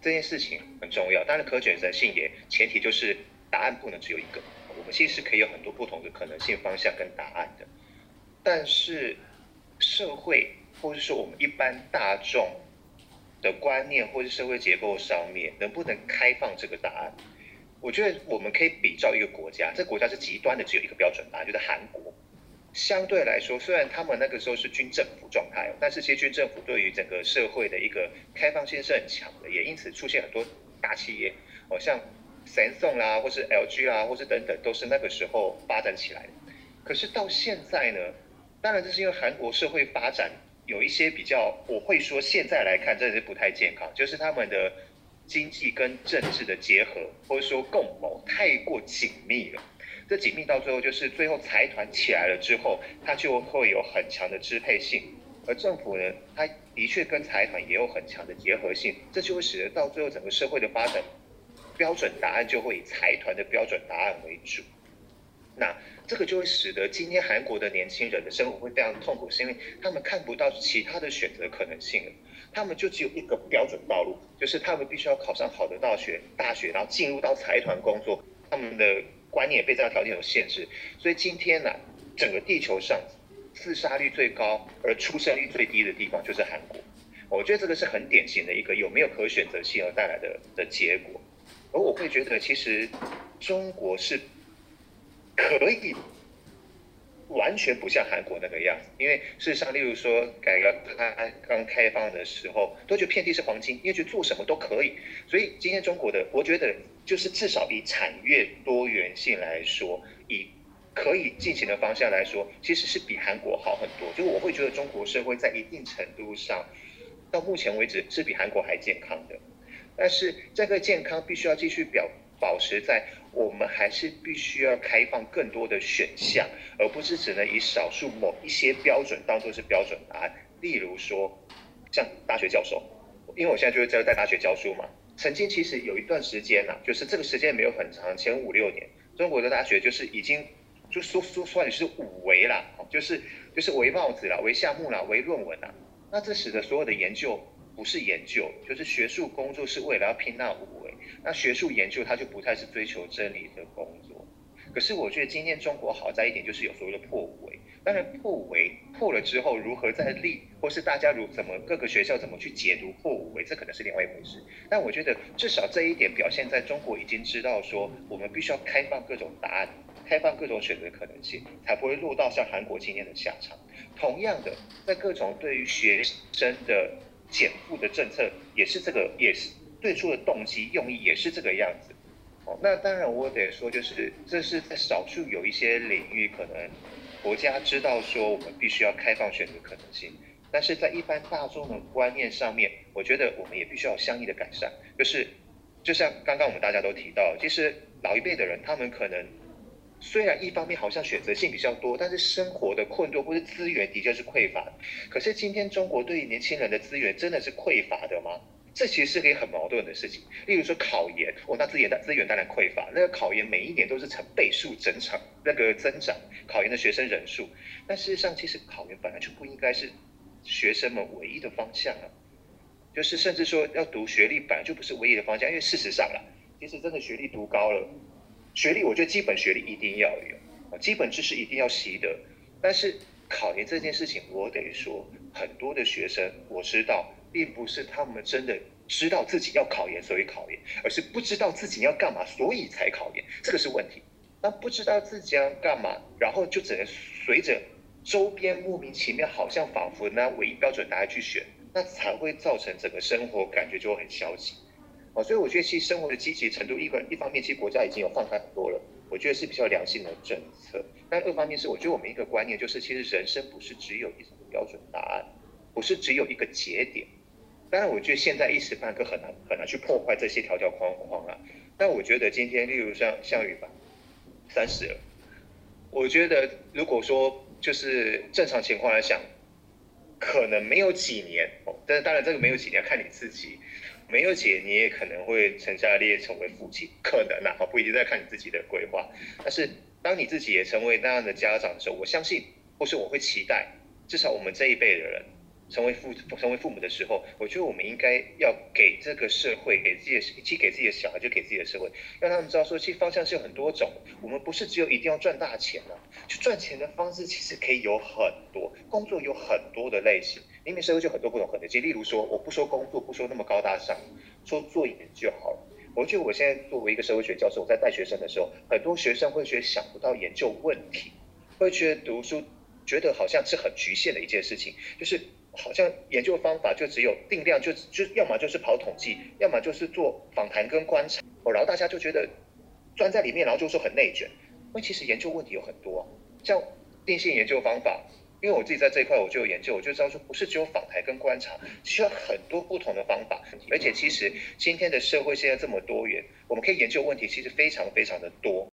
[SPEAKER 2] 这件事情很重要。当然，可选择性也前提就是。答案不能只有一个，我们其实可以有很多不同的可能性方向跟答案的。但是社会或者说我们一般大众的观念或者社会结构上面，能不能开放这个答案？我觉得我们可以比照一个国家，这国家是极端的，只有一个标准答案，就是韩国。相对来说，虽然他们那个时候是军政府状态，但是其实军政府对于整个社会的一个开放性是很强的，也因此出现很多大企业，好像。三送啦，或是 LG 啦，或是等等，都是那个时候发展起来的。可是到现在呢，当然这是因为韩国社会发展有一些比较，我会说现在来看真的是不太健康，就是他们的经济跟政治的结合，或者说共谋太过紧密了。这紧密到最后，就是最后财团起来了之后，它就会有很强的支配性，而政府呢，它的确跟财团也有很强的结合性，这就会使得到最后整个社会的发展。标准答案就会以财团的标准答案为主，那这个就会使得今天韩国的年轻人的生活会非常痛苦，是因为他们看不到其他的选择可能性了，他们就只有一个标准道路，就是他们必须要考上好的大学，大学然后进入到财团工作，他们的观念也被这样条件所限制，所以今天呢，整个地球上自杀率最高而出生率最低的地方就是韩国，我觉得这个是很典型的一个有没有可选择性而带来的的结果。而我会觉得，其实中国是可以完全不像韩国那个样子，因为事实上，例如说改革开刚开放的时候，都觉得遍地是黄金，因为觉得做什么都可以。所以今天中国的，我觉得就是至少以产业多元性来说，以可以进行的方向来说，其实是比韩国好很多。就我会觉得中国社会在一定程度上，到目前为止是比韩国还健康的。但是这个健康必须要继续表保持在，我们还是必须要开放更多的选项，而不是只能以少数某一些标准当做是标准答案。例如说，像大学教授，因为我现在就是在大学教书嘛。曾经其实有一段时间呐，就是这个时间没有很长，前五六年，中国的大学就是已经就说说算是五维啦，就是就是围帽子啦，围项目啦，围论文啦。那这使得所有的研究。不是研究，就是学术工作是为了要拼那五维。那学术研究它就不太是追求真理的工作。可是我觉得今天中国好在一点，就是有所谓的破五维。当然破五维破了之后，如何再立，或是大家如怎么各个学校怎么去解读破五维，这可能是另外一回事。但我觉得至少这一点表现在中国已经知道说，我们必须要开放各种答案，开放各种选择的可能性，才不会落到像韩国今天的下场。同样的，在各种对于学生的减负的政策也是这个，也是最初的动机用意也是这个样子。哦，那当然我得说，就是这是在少数有一些领域，可能国家知道说我们必须要开放选择可能性，但是在一般大众的观念上面，我觉得我们也必须要相应的改善。就是就像刚刚我们大家都提到，其实老一辈的人他们可能。虽然一方面好像选择性比较多，但是生活的困顿或是资源的确是匮乏。可是今天中国对于年轻人的资源真的是匮乏的吗？这其实是个很矛盾的事情。例如说考研，哦，那资源资源当然匮乏，那个考研每一年都是成倍数增长，那个增长考研的学生人数。但事实上，其实考研本来就不应该是学生们唯一的方向啊。就是甚至说要读学历本来就不是唯一的方向，因为事实上啦，其实真的学历读高了，学历我觉得基本学历一定要有，基本知识一定要习得。但是考研这件事情，我得说，很多的学生我知道，并不是他们真的知道自己要考研所以考研，而是不知道自己要干嘛所以才考研，这个是问题。那不知道自己要干嘛，然后就只能随着周边莫名其妙，好像仿佛那唯一标准答案去选。那才会造成整个生活感觉就很消极，哦，所以我觉得其实生活的积极程度，一个一方面其实国家已经有放开很多了，我觉得是比较良性的政策。但二方面是，我觉得我们一个观念就是，其实人生不是只有一种标准答案，不是只有一个节点。当然，我觉得现在一时半刻很难很难去破坏这些条条框框啊。但我觉得今天，例如像项羽吧，三十了，我觉得如果说就是正常情况来讲。可能没有几年哦，但是当然这个没有几年看你自己，没有姐你也可能会成家立业成为父亲，可能啊，不一定在看你自己的规划。但是当你自己也成为那样的家长的时候，我相信，或是我会期待，至少我们这一辈的人。成为父成为父母的时候，我觉得我们应该要给这个社会，给自己的，既给自己的小孩，就给自己的社会，让他们知道说，其实方向是有很多种。我们不是只有一定要赚大钱啊，去赚钱的方式其实可以有很多，工作有很多的类型，明明社会就很多不同可能性。例如说，我不说工作，不说那么高大上，说做研究好了。我觉得我现在作为一个社会学教授，我在带学生的时候，很多学生会觉得想不到研究问题，会觉得读书觉得好像是很局限的一件事情，就是。好像研究方法就只有定量，就就要么就是跑统计，要么就是做访谈跟观察，哦，然后大家就觉得钻在里面，然后就说很内卷。因为其实研究问题有很多，像定性研究方法，因为我自己在这一块我就有研究，我就知道说不是只有访谈跟观察，需要很多不同的方法。而且其实今天的社会现在这么多元，我们可以研究问题其实非常非常的多。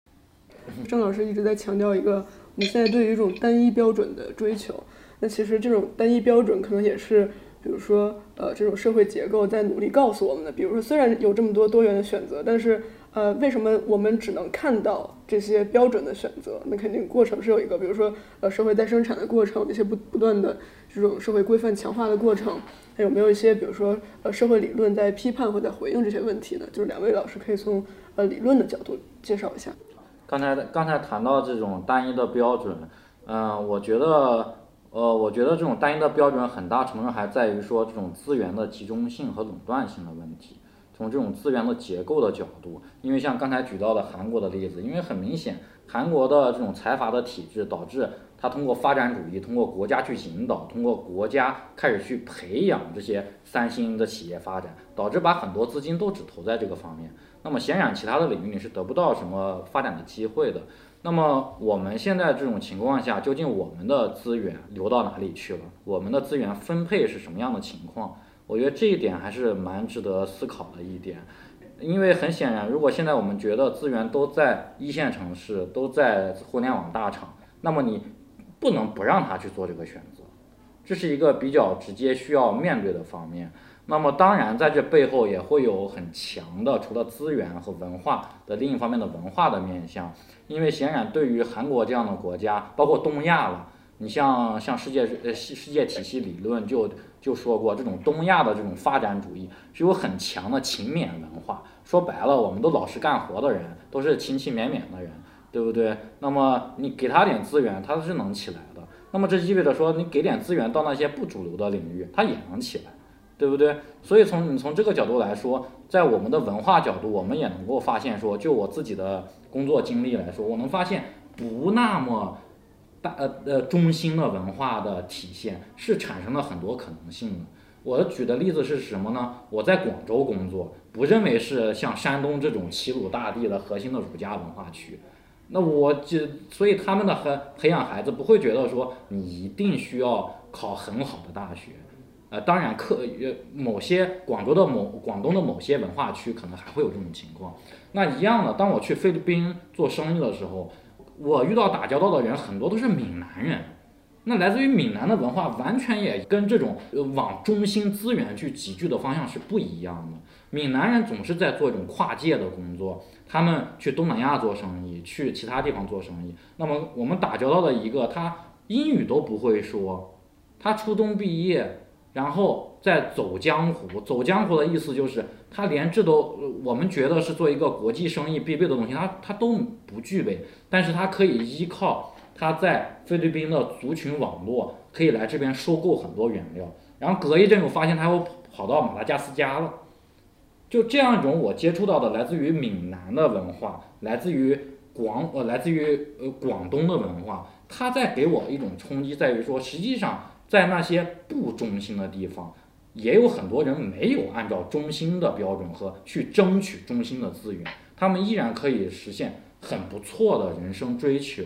[SPEAKER 4] 郑老师一直在强调一个，我们现在对于一种单一标准的追求。那其实这种单一标准可能也是，比如说，呃，这种社会结构在努力告诉我们的。比如说，虽然有这么多多元的选择，但是，呃，为什么我们只能看到这些标准的选择？那肯定过程是有一个，比如说，呃，社会再生产的过程，一些不不断的这种社会规范强化的过程，还有没有一些，比如说，呃，社会理论在批判或在回应这些问题呢？就是两位老师可以从呃理论的角度介绍一下。
[SPEAKER 3] 刚才刚才谈到这种单一的标准，嗯，我觉得。呃，我觉得这种单一的标准很大程度还在于说这种资源的集中性和垄断性的问题。从这种资源的结构的角度，因为像刚才举到的韩国的例子，因为很明显，韩国的这种财阀的体制导致它通过发展主义，通过国家去引导，通过国家开始去培养这些三星的企业发展，导致把很多资金都只投在这个方面。那么显然，其他的领域你是得不到什么发展的机会的。那么我们现在这种情况下，究竟我们的资源流到哪里去了？我们的资源分配是什么样的情况？我觉得这一点还是蛮值得思考的一点。因为很显然，如果现在我们觉得资源都在一线城市，都在互联网大厂，那么你不能不让他去做这个选择，这是一个比较直接需要面对的方面。那么当然，在这背后也会有很强的，除了资源和文化的另一方面的文化的面向，因为显然对于韩国这样的国家，包括东亚了，你像像世界呃世世界体系理论就就说过，这种东亚的这种发展主义是有很强的勤勉文化，说白了，我们都老实干活的人，都是勤勤勉勉的人，对不对？那么你给他点资源，他是能起来的。那么这意味着说，你给点资源到那些不主流的领域，他也能起来。对不对？所以从你从这个角度来说，在我们的文化角度，我们也能够发现说，就我自己的工作经历来说，我能发现不那么大呃呃中心的文化的体现是产生了很多可能性的。我举的例子是什么呢？我在广州工作，不认为是像山东这种齐鲁大地的核心的儒家文化区，那我就所以他们的孩培养孩子不会觉得说你一定需要考很好的大学。呃，当然，客呃某些广州的某广东的某些文化区可能还会有这种情况。那一样的，当我去菲律宾做生意的时候，我遇到打交道的人很多都是闽南人，
[SPEAKER 5] 那来自于闽南的文化，完全也跟这种往中心资源去集聚的方向是不一样的。闽南人总是在做一种跨界的工作，他们去东南亚做生意，去其他地方做生意。那么我们打交道的一个，他英语都不会说，他初中毕业，然后再走江湖。走江湖的意思就是他连这都，我们觉得是做一个国际生意必备的东西，他他都不具备。但是他可以依靠他在菲律宾的族群网络，可以来这边收购很多原料。然后隔一阵，我发现他又跑到马达加斯加了。就这样一种我接触到的来自于闽南的文化，来自于广呃来自于呃广东的文化，它在给我一种冲击，在于说，实际上在那些不中心的地方，也有很多人没有按照中心的标准和去争取中心的资源，他们依然可以实现很不错的人生追求。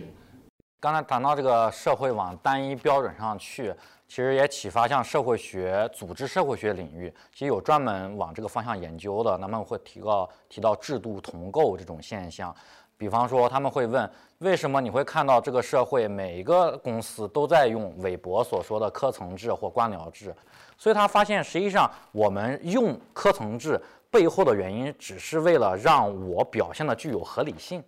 [SPEAKER 3] 刚才谈到这个社会往单一标准上去。其实也启发像社会学、组织社会学领域，其实有专门往这个方向研究的。那么会提到提到制度同构这种现象，比方说他们会问，为什么你会看到这个社会每一个公司都在用韦伯所说的科层制或官僚制？所以他发现，实际上我们用科层制背后的原因，只是为了让我表现的具有合理性。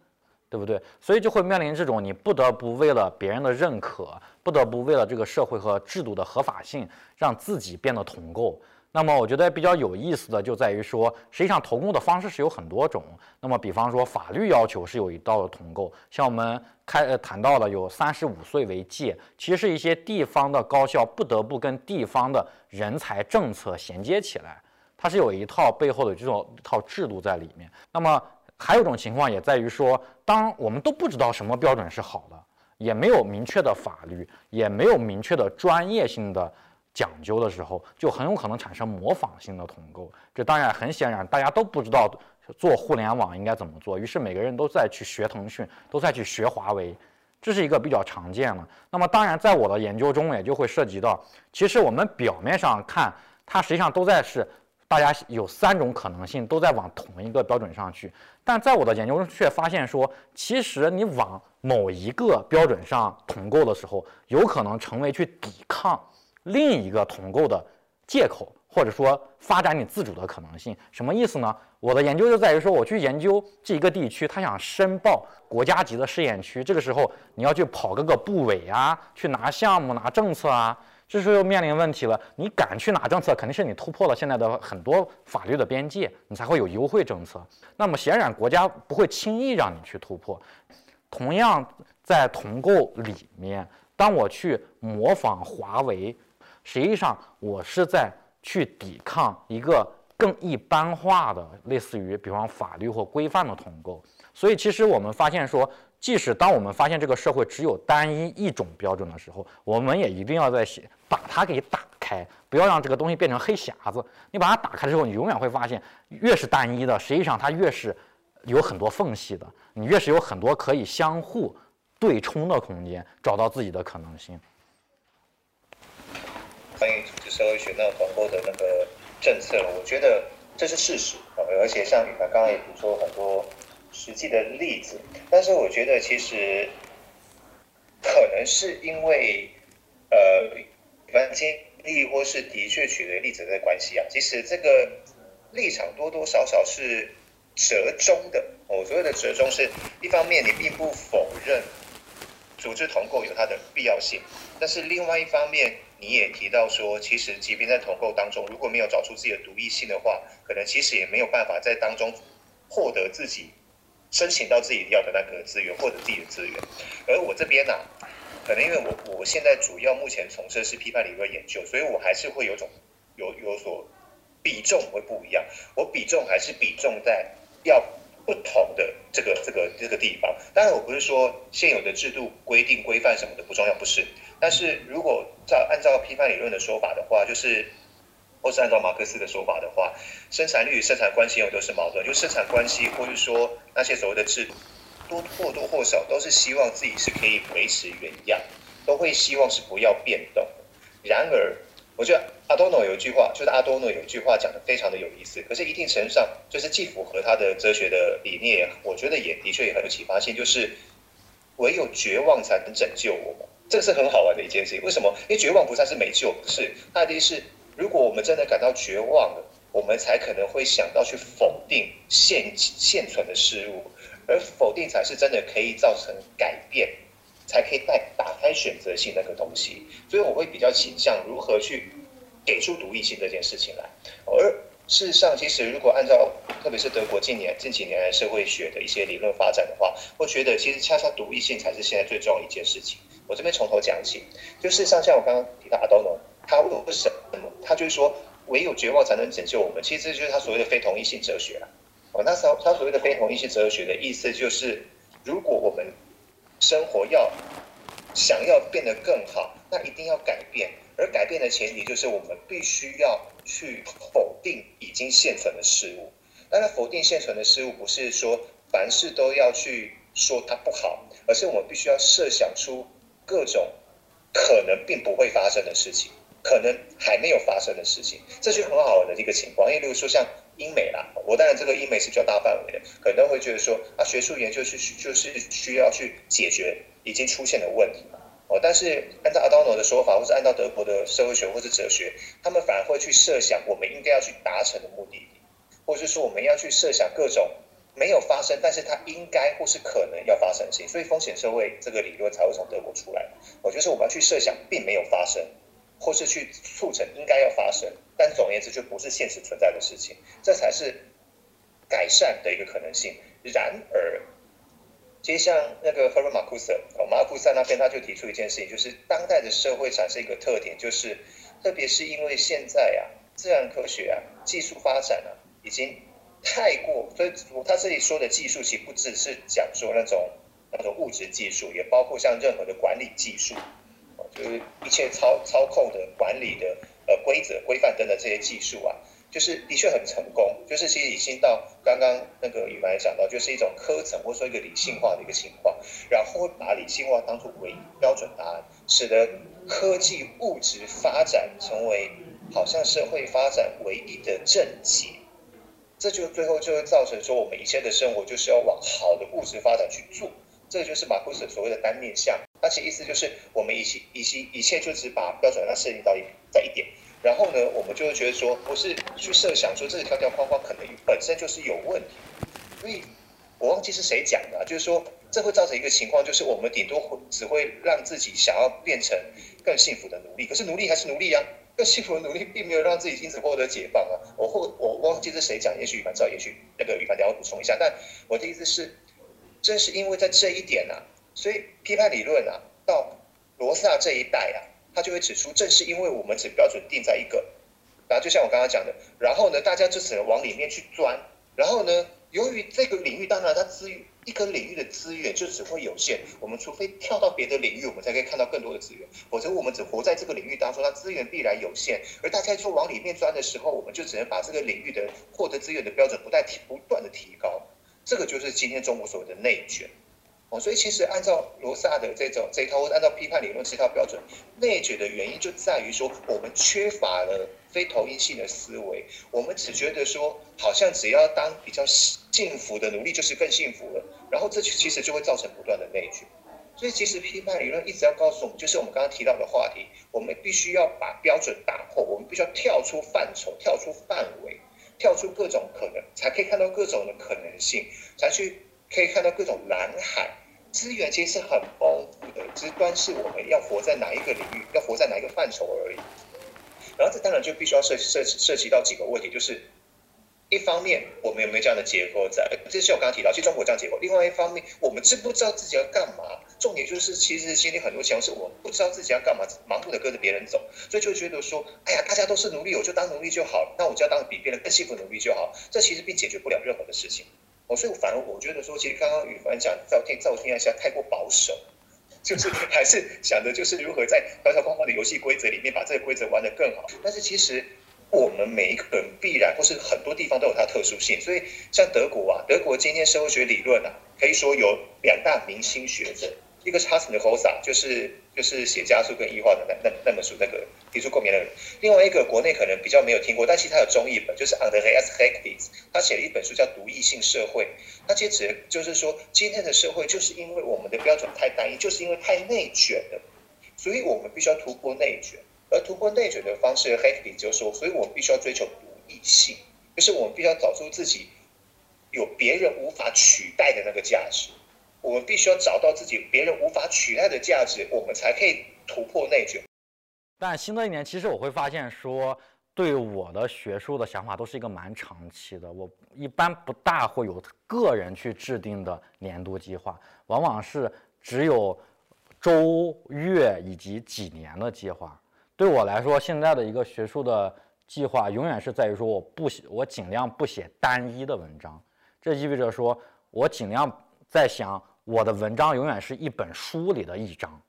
[SPEAKER 3] 对不对？所以就会面临这种你不得不为了别人的认可，不得不为了这个社会和制度的合法性，让自己变得统构。那么我觉得比较有意思的就在于说，实际上同构的方式是有很多种。那么比方说法律要求是有一道的同构，像我们开呃谈到的有三十五岁为界，其实一些地方的高校不得不跟地方的人才政策衔接起来，它是有一套背后的这种一套制度在里面。那么还有一种情况也在于说，当我们都不知道什么标准是好的，也没有明确的法律，也没有明确的专业性的讲究的时候，就很有可能产生模仿性的同构。这当然很显然，大家都不知道做互联网应该怎么做，于是每个人都在去学腾讯，都在去学华为，这是一个比较常见的。那么当然，在我的研究中，也就会涉及到，其实我们表面上看，它实际上都在是。大家有三种可能性，都在往同一个标准上去，但在我的研究中却发现说，其实你往某一个标准上同构的时候，有可能成为去抵抗另一个统购的借口，或者说发展你自主的可能性。什么意思呢？我的研究就在于说，我去研究这一个地区，他想申报国家级的试验区，这个时候你要去跑各个部委啊，去拿项目、拿政策啊。这时候又面临问题了，你敢去拿政策，肯定是你突破了现在的很多法律的边界，你才会有优惠政策。那么显然国家不会轻易让你去突破。同样在同构里面，当我去模仿华为，实际上我是在去抵抗一个更一般化的，类似于比方法律或规范的统构。所以其实我们发现说。即使当我们发现这个社会只有单一一种标准的时候，我们也一定要在把它给打开，不要让这个东西变成黑匣子。你把它打开之后，你永远会发现，越是单一的，实际上它越是有很多缝隙的，你越是有很多可以相互对冲的空间，找到自己的可能性。
[SPEAKER 2] 关于组织社会学那个广播的那个政策，我觉得这是事实而且像你们刚刚也提出了很多。实际的例子，但是我觉得其实可能是因为呃，反经历或是的确取得例子的关系啊。其实这个立场多多少少是折中的。我所谓的折中是一方面，你并不否认组织同构有它的必要性，但是另外一方面，你也提到说，其实即便在同构当中，如果没有找出自己的独立性的话，可能其实也没有办法在当中获得自己。申请到自己要的那个资源，或者自己的资源，而我这边呢，可能因为我我现在主要目前从事的是批判理论研究，所以我还是会有种有有所比重会不一样，我比重还是比重在要不同的这个这个这个地方。当然，我不是说现有的制度规定规范什么的不重要，不是。但是如果照按照批判理论的说法的话，就是。或是按照马克思的说法的话，生产率与生产关系有都是矛盾。就生产关系，或是说那些所谓的制度，多或多或少都是希望自己是可以维持原样，都会希望是不要变动。然而，我觉得阿多诺有一句话，就是阿多诺有一句话讲的非常的有意思，可是一定程度上就是既符合他的哲学的理念，我觉得也的确也很有启发性，就是唯有绝望才能拯救我们。这是很好玩的一件事情。为什么？因为绝望不再是没救，不是，它的是如果我们真的感到绝望了，我们才可能会想到去否定现现存的事物，而否定才是真的可以造成改变，才可以带打开选择性那个东西。所以我会比较倾向如何去给出独立性这件事情来，而。事实上，其实如果按照特别是德国近年近几年来社会学的一些理论发展的话，我觉得其实恰恰独立性才是现在最重要一件事情。我这边从头讲起，就事实上像我刚刚提到阿多诺，他为什么他就是说唯有绝望才能拯救我们？其实这就是他所谓的非同一性哲学了。哦，那时候他所谓的非同一性哲学的意思就是，如果我们生活要想要变得更好，那一定要改变。而改变的前提就是我们必须要去否定已经现存的事物。当然，否定现存的事物不是说凡事都要去说它不好，而是我们必须要设想出各种可能并不会发生的事情，可能还没有发生的事情。这就很好的一个情况。因为例如说像英美啦，我当然这个英美是比较大范围的，可能会觉得说啊，学术研究是就是需要去解决已经出现的问题嘛。哦，但是按照阿道诺的说法，或是按照德国的社会学或是哲学，他们反而会去设想我们应该要去达成的目的，或者是说我们要去设想各种没有发生，但是它应该或是可能要发生的事情。所以风险社会这个理论才会从德国出来。我就是我们要去设想并没有发生，或是去促成应该要发生，但总而言之就不是现实存在的事情，这才是改善的一个可能性。然而。其实像那个赫尔马库斯哦，马库塞那边他就提出一件事情，就是当代的社会产生一个特点，就是特别是因为现在啊，自然科学啊，技术发展啊，已经太过，所以他这里说的技术，其实不只是讲说那种那种物质技术，也包括像任何的管理技术，就是一切操操控的管理的呃规则规范等等这些技术啊。就是的确很成功，就是其实已经到刚刚那个宇凡讲到，就是一种科层或者说一个理性化的一个情况，然后会把理性化当作唯一标准答案，使得科技物质发展成为好像社会发展唯一的正解，这就最后就会造成说我们一切的生活就是要往好的物质发展去做，这就是马库斯所谓的单面相相，而且意思就是我们一切一切一切就只把标准答案设定到一在一点。然后呢，我们就会觉得说，不是去设想说这个条条框框可能本身就是有问题，所以我忘记是谁讲的，就是说这会造成一个情况，就是我们顶多只会让自己想要变成更幸福的奴隶，可是奴隶还是奴隶啊，更幸福的奴隶并没有让自己因此获得解放啊。我或我忘记是谁讲，也许宇凡知道，也许那个宇凡等下补充一下。但我的意思是，正是因为在这一点啊，所以批判理论啊，到罗萨这一代啊。他就会指出，正是因为我们只标准定在一个，然后就像我刚刚讲的，然后呢，大家就只能往里面去钻，然后呢，由于这个领域，当然它资源一个领域的资源就只会有限，我们除非跳到别的领域，我们才可以看到更多的资源，否则我们只活在这个领域当中，它资源必然有限，而大家就往里面钻的时候，我们就只能把这个领域的获得资源的标准不断提不断的提高，这个就是今天中国所谓的内卷。哦，所以其实按照罗萨的这种这一套，或者按照批判理论这套标准，内卷的原因就在于说，我们缺乏了非投影性的思维，我们只觉得说，好像只要当比较幸福的奴隶就是更幸福了，然后这其实就会造成不断的内卷。所以其实批判理论一直要告诉我们，就是我们刚刚提到的话题，我们必须要把标准打破，我们必须要跳出范畴，跳出范围，跳出各种可能，才可以看到各种的可能性，才去。可以看到各种蓝海资源其实是很丰富的，只端是我们要活在哪一个领域，要活在哪一个范畴而已。然后这当然就必须要涉涉涉及到几个问题，就是一方面我们有没有这样的结构在？这是我刚刚提到，其实中国这样结构。另外一方面，我们知不知道自己要干嘛？重点就是其实心里很多情况是我不知道自己要干嘛，盲目的跟着别人走，所以就觉得说，哎呀，大家都是奴隶，我就当奴隶就好了，那我就要当比别人更幸福的奴隶就好。这其实并解决不了任何的事情。哦，所以反而我觉得说，其实刚刚宇凡讲，在我听在我听一下太过保守，就是 还是想着就是如何在条条框框的游戏规则里面把这个规则玩得更好。但是其实我们每一个人必然或是很多地方都有它特殊性，所以像德国啊，德国今天社会学理论啊，可以说有两大明星学者。一个是哈森的 Hosa，就是就是写加速跟异化的那那那本书，那个提出共鸣的人。另外一个国内可能比较没有听过，但其实他有中译本，就是 Andreas Hectis，他写了一本书叫《独异性社会》。他其实指的就是说，今天的社会就是因为我们的标准太单一，就是因为太内卷了，所以我们必须要突破内卷。而突破内卷的方式 h a k y 就说，所以我们必须要追求独异性，就是我们必须要找出自己有别人无法取代的那个价值。我们必须要找到自己别人无法取代的价值，我们才可以突破内卷。
[SPEAKER 3] 但新的一年，其实我会发现说，对我的学术的想法都是一个蛮长期的。我一般不大会有个人去制定的年度计划，往往是只有周、月以及几年的计划。对我来说，现在的一个学术的计划，永远是在于说，我不写，我尽量不写单一的文章。这意味着说，我尽量在想，我的文章永远是一本书里的一章。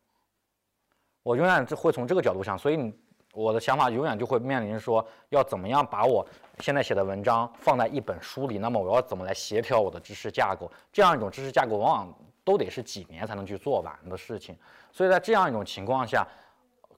[SPEAKER 3] 我永远会从这个角度想，所以我的想法永远就会面临说，要怎么样把我现在写的文章放在一本书里，那么我要怎么来协调我的知识架构？这样一种知识架构，往往都得是几年才能去做完的事情。所以在这样一种情况下，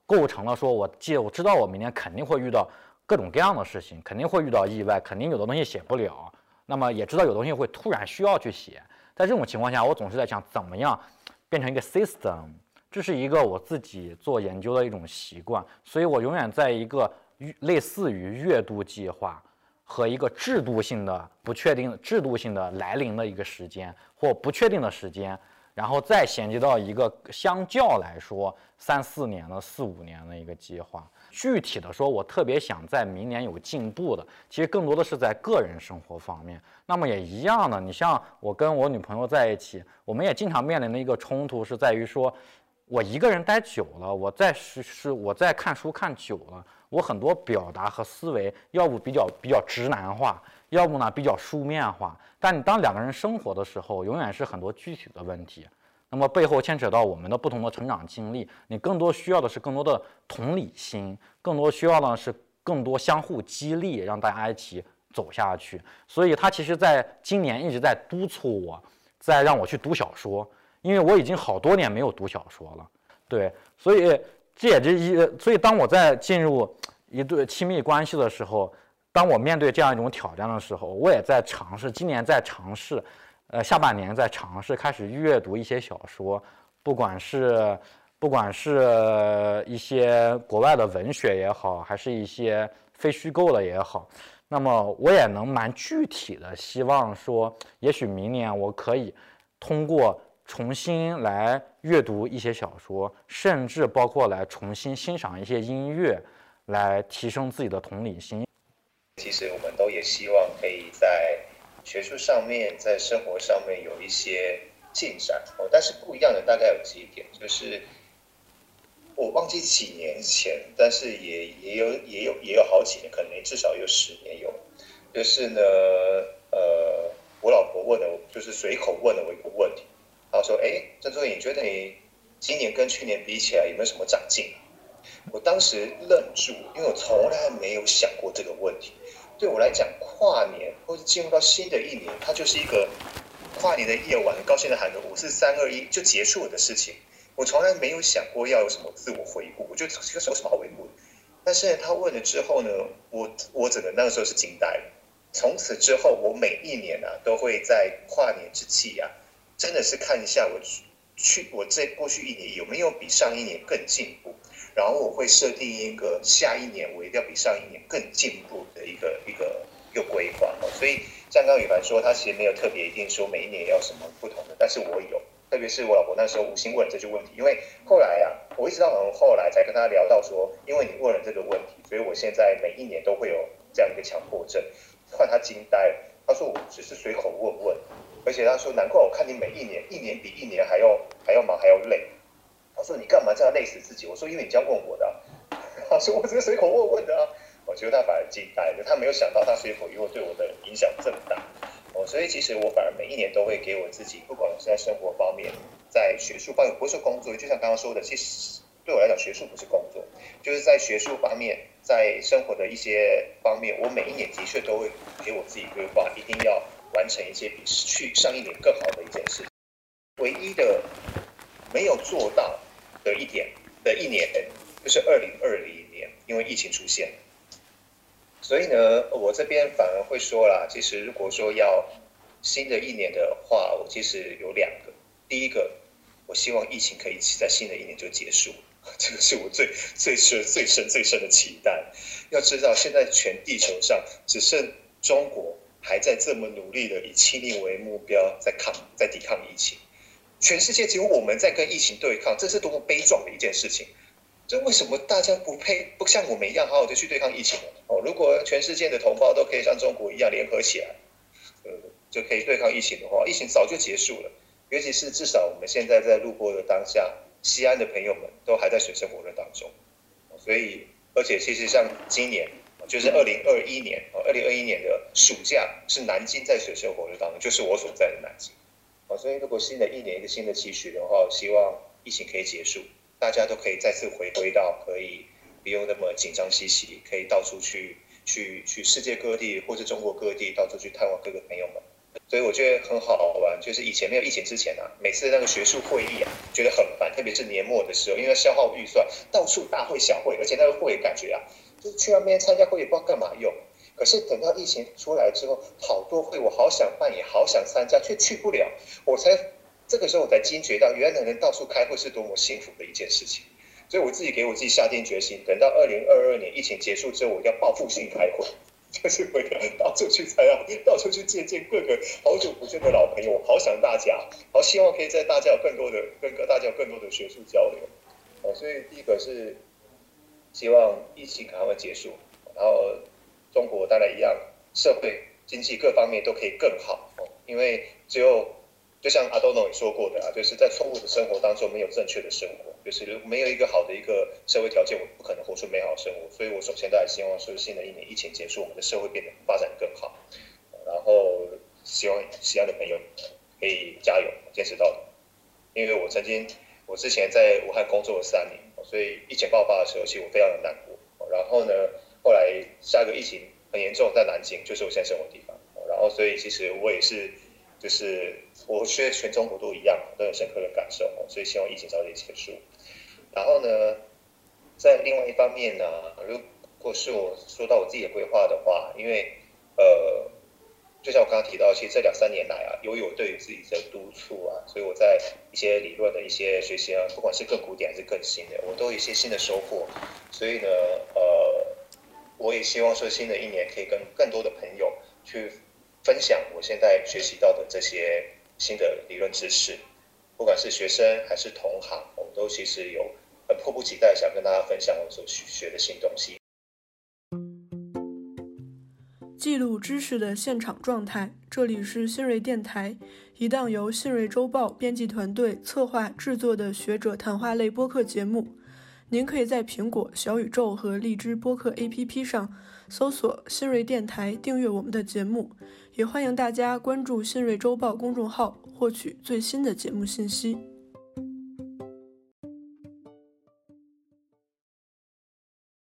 [SPEAKER 3] 构成了说，我记我知道我明年肯定会遇到各种各样的事情，肯定会遇到意外，肯定有的东西写不了。那么也知道有东西会突然需要去写。在这种情况下，我总是在想怎么样变成一个 system。这是一个我自己做研究的一种习惯，所以我永远在一个类似于月度计划和一个制度性的不确定制度性的来临的一个时间或不确定的时间。然后再衔接到一个相较来说三四年的四五年的一个计划。具体的说，我特别想在明年有进步的，其实更多的是在个人生活方面。那么也一样的，你像我跟我女朋友在一起，我们也经常面临的一个冲突是在于说，我一个人待久了，我在是是我在看书看久了，我很多表达和思维要不比较比较直男化。要不呢比较书面化，但你当两个人生活的时候，永远是很多具体的问题，那么背后牵扯到我们的不同的成长经历，你更多需要的是更多的同理心，更多需要的是更多相互激励，让大家一起走下去。所以他其实在今年一直在督促我，在让我去读小说，因为我已经好多年没有读小说了。对，所以这也就一，所以当我在进入一对亲密关系的时候。当我面对这样一种挑战的时候，我也在尝试，今年在尝试，呃，下半年在尝试开始阅读一些小说，不管是不管是一些国外的文学也好，还是一些非虚构的也好，那么我也能蛮具体的希望说，也许明年我可以通过重新来阅读一些小说，甚至包括来重新欣赏一些音乐，来提升自己的同理心。
[SPEAKER 2] 其实我们都也希望可以在学术上面，在生活上面有一些进展哦。但是不一样的大概有几点，就是我忘记几年前，但是也也有也有也有好几年，可能至少有十年有。就是呢，呃，我老婆问了，就是随口问了我一个问题，她说：“哎，郑周颖，你觉得你今年跟去年比起来，有没有什么长进？”我当时愣住，因为我从来没有想过这个问题。对我来讲，跨年或者进入到新的一年，它就是一个跨年的夜晚，高兴的喊着五四三二一就结束了的事情。我从来没有想过要有什么自我回顾，我觉得这个有什么好回顾的？但是他问了之后呢，我我整个那个时候是惊呆了。从此之后，我每一年啊，都会在跨年之际啊，真的是看一下我去我这过去一年有没有比上一年更进步。然后我会设定一个下一年我一定要比上一年更进步的一个一个一个规划。所以像刚刚宇凡说，他其实没有特别一定说每一年要什么不同的，但是我有，特别是我老婆那时候无心问这句问题，因为后来啊，我一直到很后来才跟他聊到说，因为你问了这个问题，所以我现在每一年都会有这样一个强迫症，换他惊呆了。他说我只是随口问问，而且他说难怪我看你每一年一年比一年还要还要忙还要累。他说：“你干嘛这样累死自己？”我说：“因为你这样问我的。”他说：“我只是随口问问的啊。”我觉得他反而惊呆了，他没有想到他随口一问对我的影响这么大。哦，所以其实我反而每一年都会给我自己，不管是在生活方面，在学术方面，不是工作，就像刚刚说的，其实对我来讲，学术不是工作，就是在学术方面，在生活的一些方面，我每一年的确都会给我自己规划，一定要完成一些比去上一年更好的一件事。唯一的没有做到。的一点的一年，就是二零二零年，因为疫情出现，所以呢，我这边反而会说啦，其实如果说要新的一年的话，我其实有两个，第一个，我希望疫情可以在新的一年就结束，这个是我最最深、最深、最深的期待。要知道，现在全地球上只剩中国还在这么努力的以清零为目标，在抗、在抵抗疫情。全世界只有我们在跟疫情对抗，这是多么悲壮的一件事情！这为什么大家不配不像我们一样好好的去对抗疫情？哦，如果全世界的同胞都可以像中国一样联合起来，呃，就可以对抗疫情的话，疫情早就结束了。尤其是至少我们现在在录播的当下，西安的朋友们都还在水深火热当中。所以，而且其实像今年，就是二零二一年，二零二一年的暑假是南京在水深火热当中，就是我所在的南京。所以，如果新的一年一个新的期许的话，希望疫情可以结束，大家都可以再次回归到可以不用那么紧张兮兮，可以到处去去去世界各地或者中国各地到处去探望各个朋友们。所以我觉得很好玩，就是以前没有疫情之前啊，每次那个学术会议啊，觉得很烦，特别是年末的时候，因为要消耗预算，到处大会小会，而且那个会感觉啊，就是去那边参加会也不知道干嘛用。可是等到疫情出来之后，好多会我好想办，也好想参加，却去不了。我才这个时候我才惊觉到，原来能到处开会是多么幸福的一件事情。所以我自己给我自己下定决心，等到二零二二年疫情结束之后，我要报复性开会，就是会到处去参加，到处去见见各个好久不见的老朋友。好想大家，好希望可以在大家有更多的跟大家有更多的学术交流。哦，所以第一个是希望疫情赶快结束，然后。中国当然一样，社会经济各方面都可以更好。因为只有就像阿多诺也说过的啊，就是在错误的生活当中没有正确的生活，就是没有一个好的一个社会条件，我不可能活出美好生活。所以我首先当然希望说，新的一年疫情结束，我们的社会变得发展更好。然后希望西安的朋友可以加油，坚持到底。因为我曾经我之前在武汉工作了三年，所以疫情爆发的时候，其实我非常的难过。然后呢？后来下一个疫情很严重，在南京，就是我现在生活的地方。然后，所以其实我也是，就是我觉得全中国都一样，都有深刻的感受。所以希望疫情早点结束。然后呢，在另外一方面呢，如果是我说到我自己的规划的话，因为呃，就像我刚刚提到，其实这两三年来啊，由于我对于自己的督促啊，所以我在一些理论的一些学习啊，不管是更古典还是更新的，我都有一些新的收获。所以呢，呃。我也希望说，新的一年可以跟更多的朋友去分享我现在学习到的这些新的理论知识，不管是学生还是同行，我们都其实有很迫不及待想跟大家分享我所学的新东西。
[SPEAKER 4] 记录知识的现场状态，这里是新锐电台，一档由新锐周报编辑团队策划制作的学者谈话类播客节目。您可以在苹果、小宇宙和荔枝播客 APP 上搜索“新锐电台”，订阅我们的节目。也欢迎大家关注“新锐周报”公众号，获取最新的节目信息。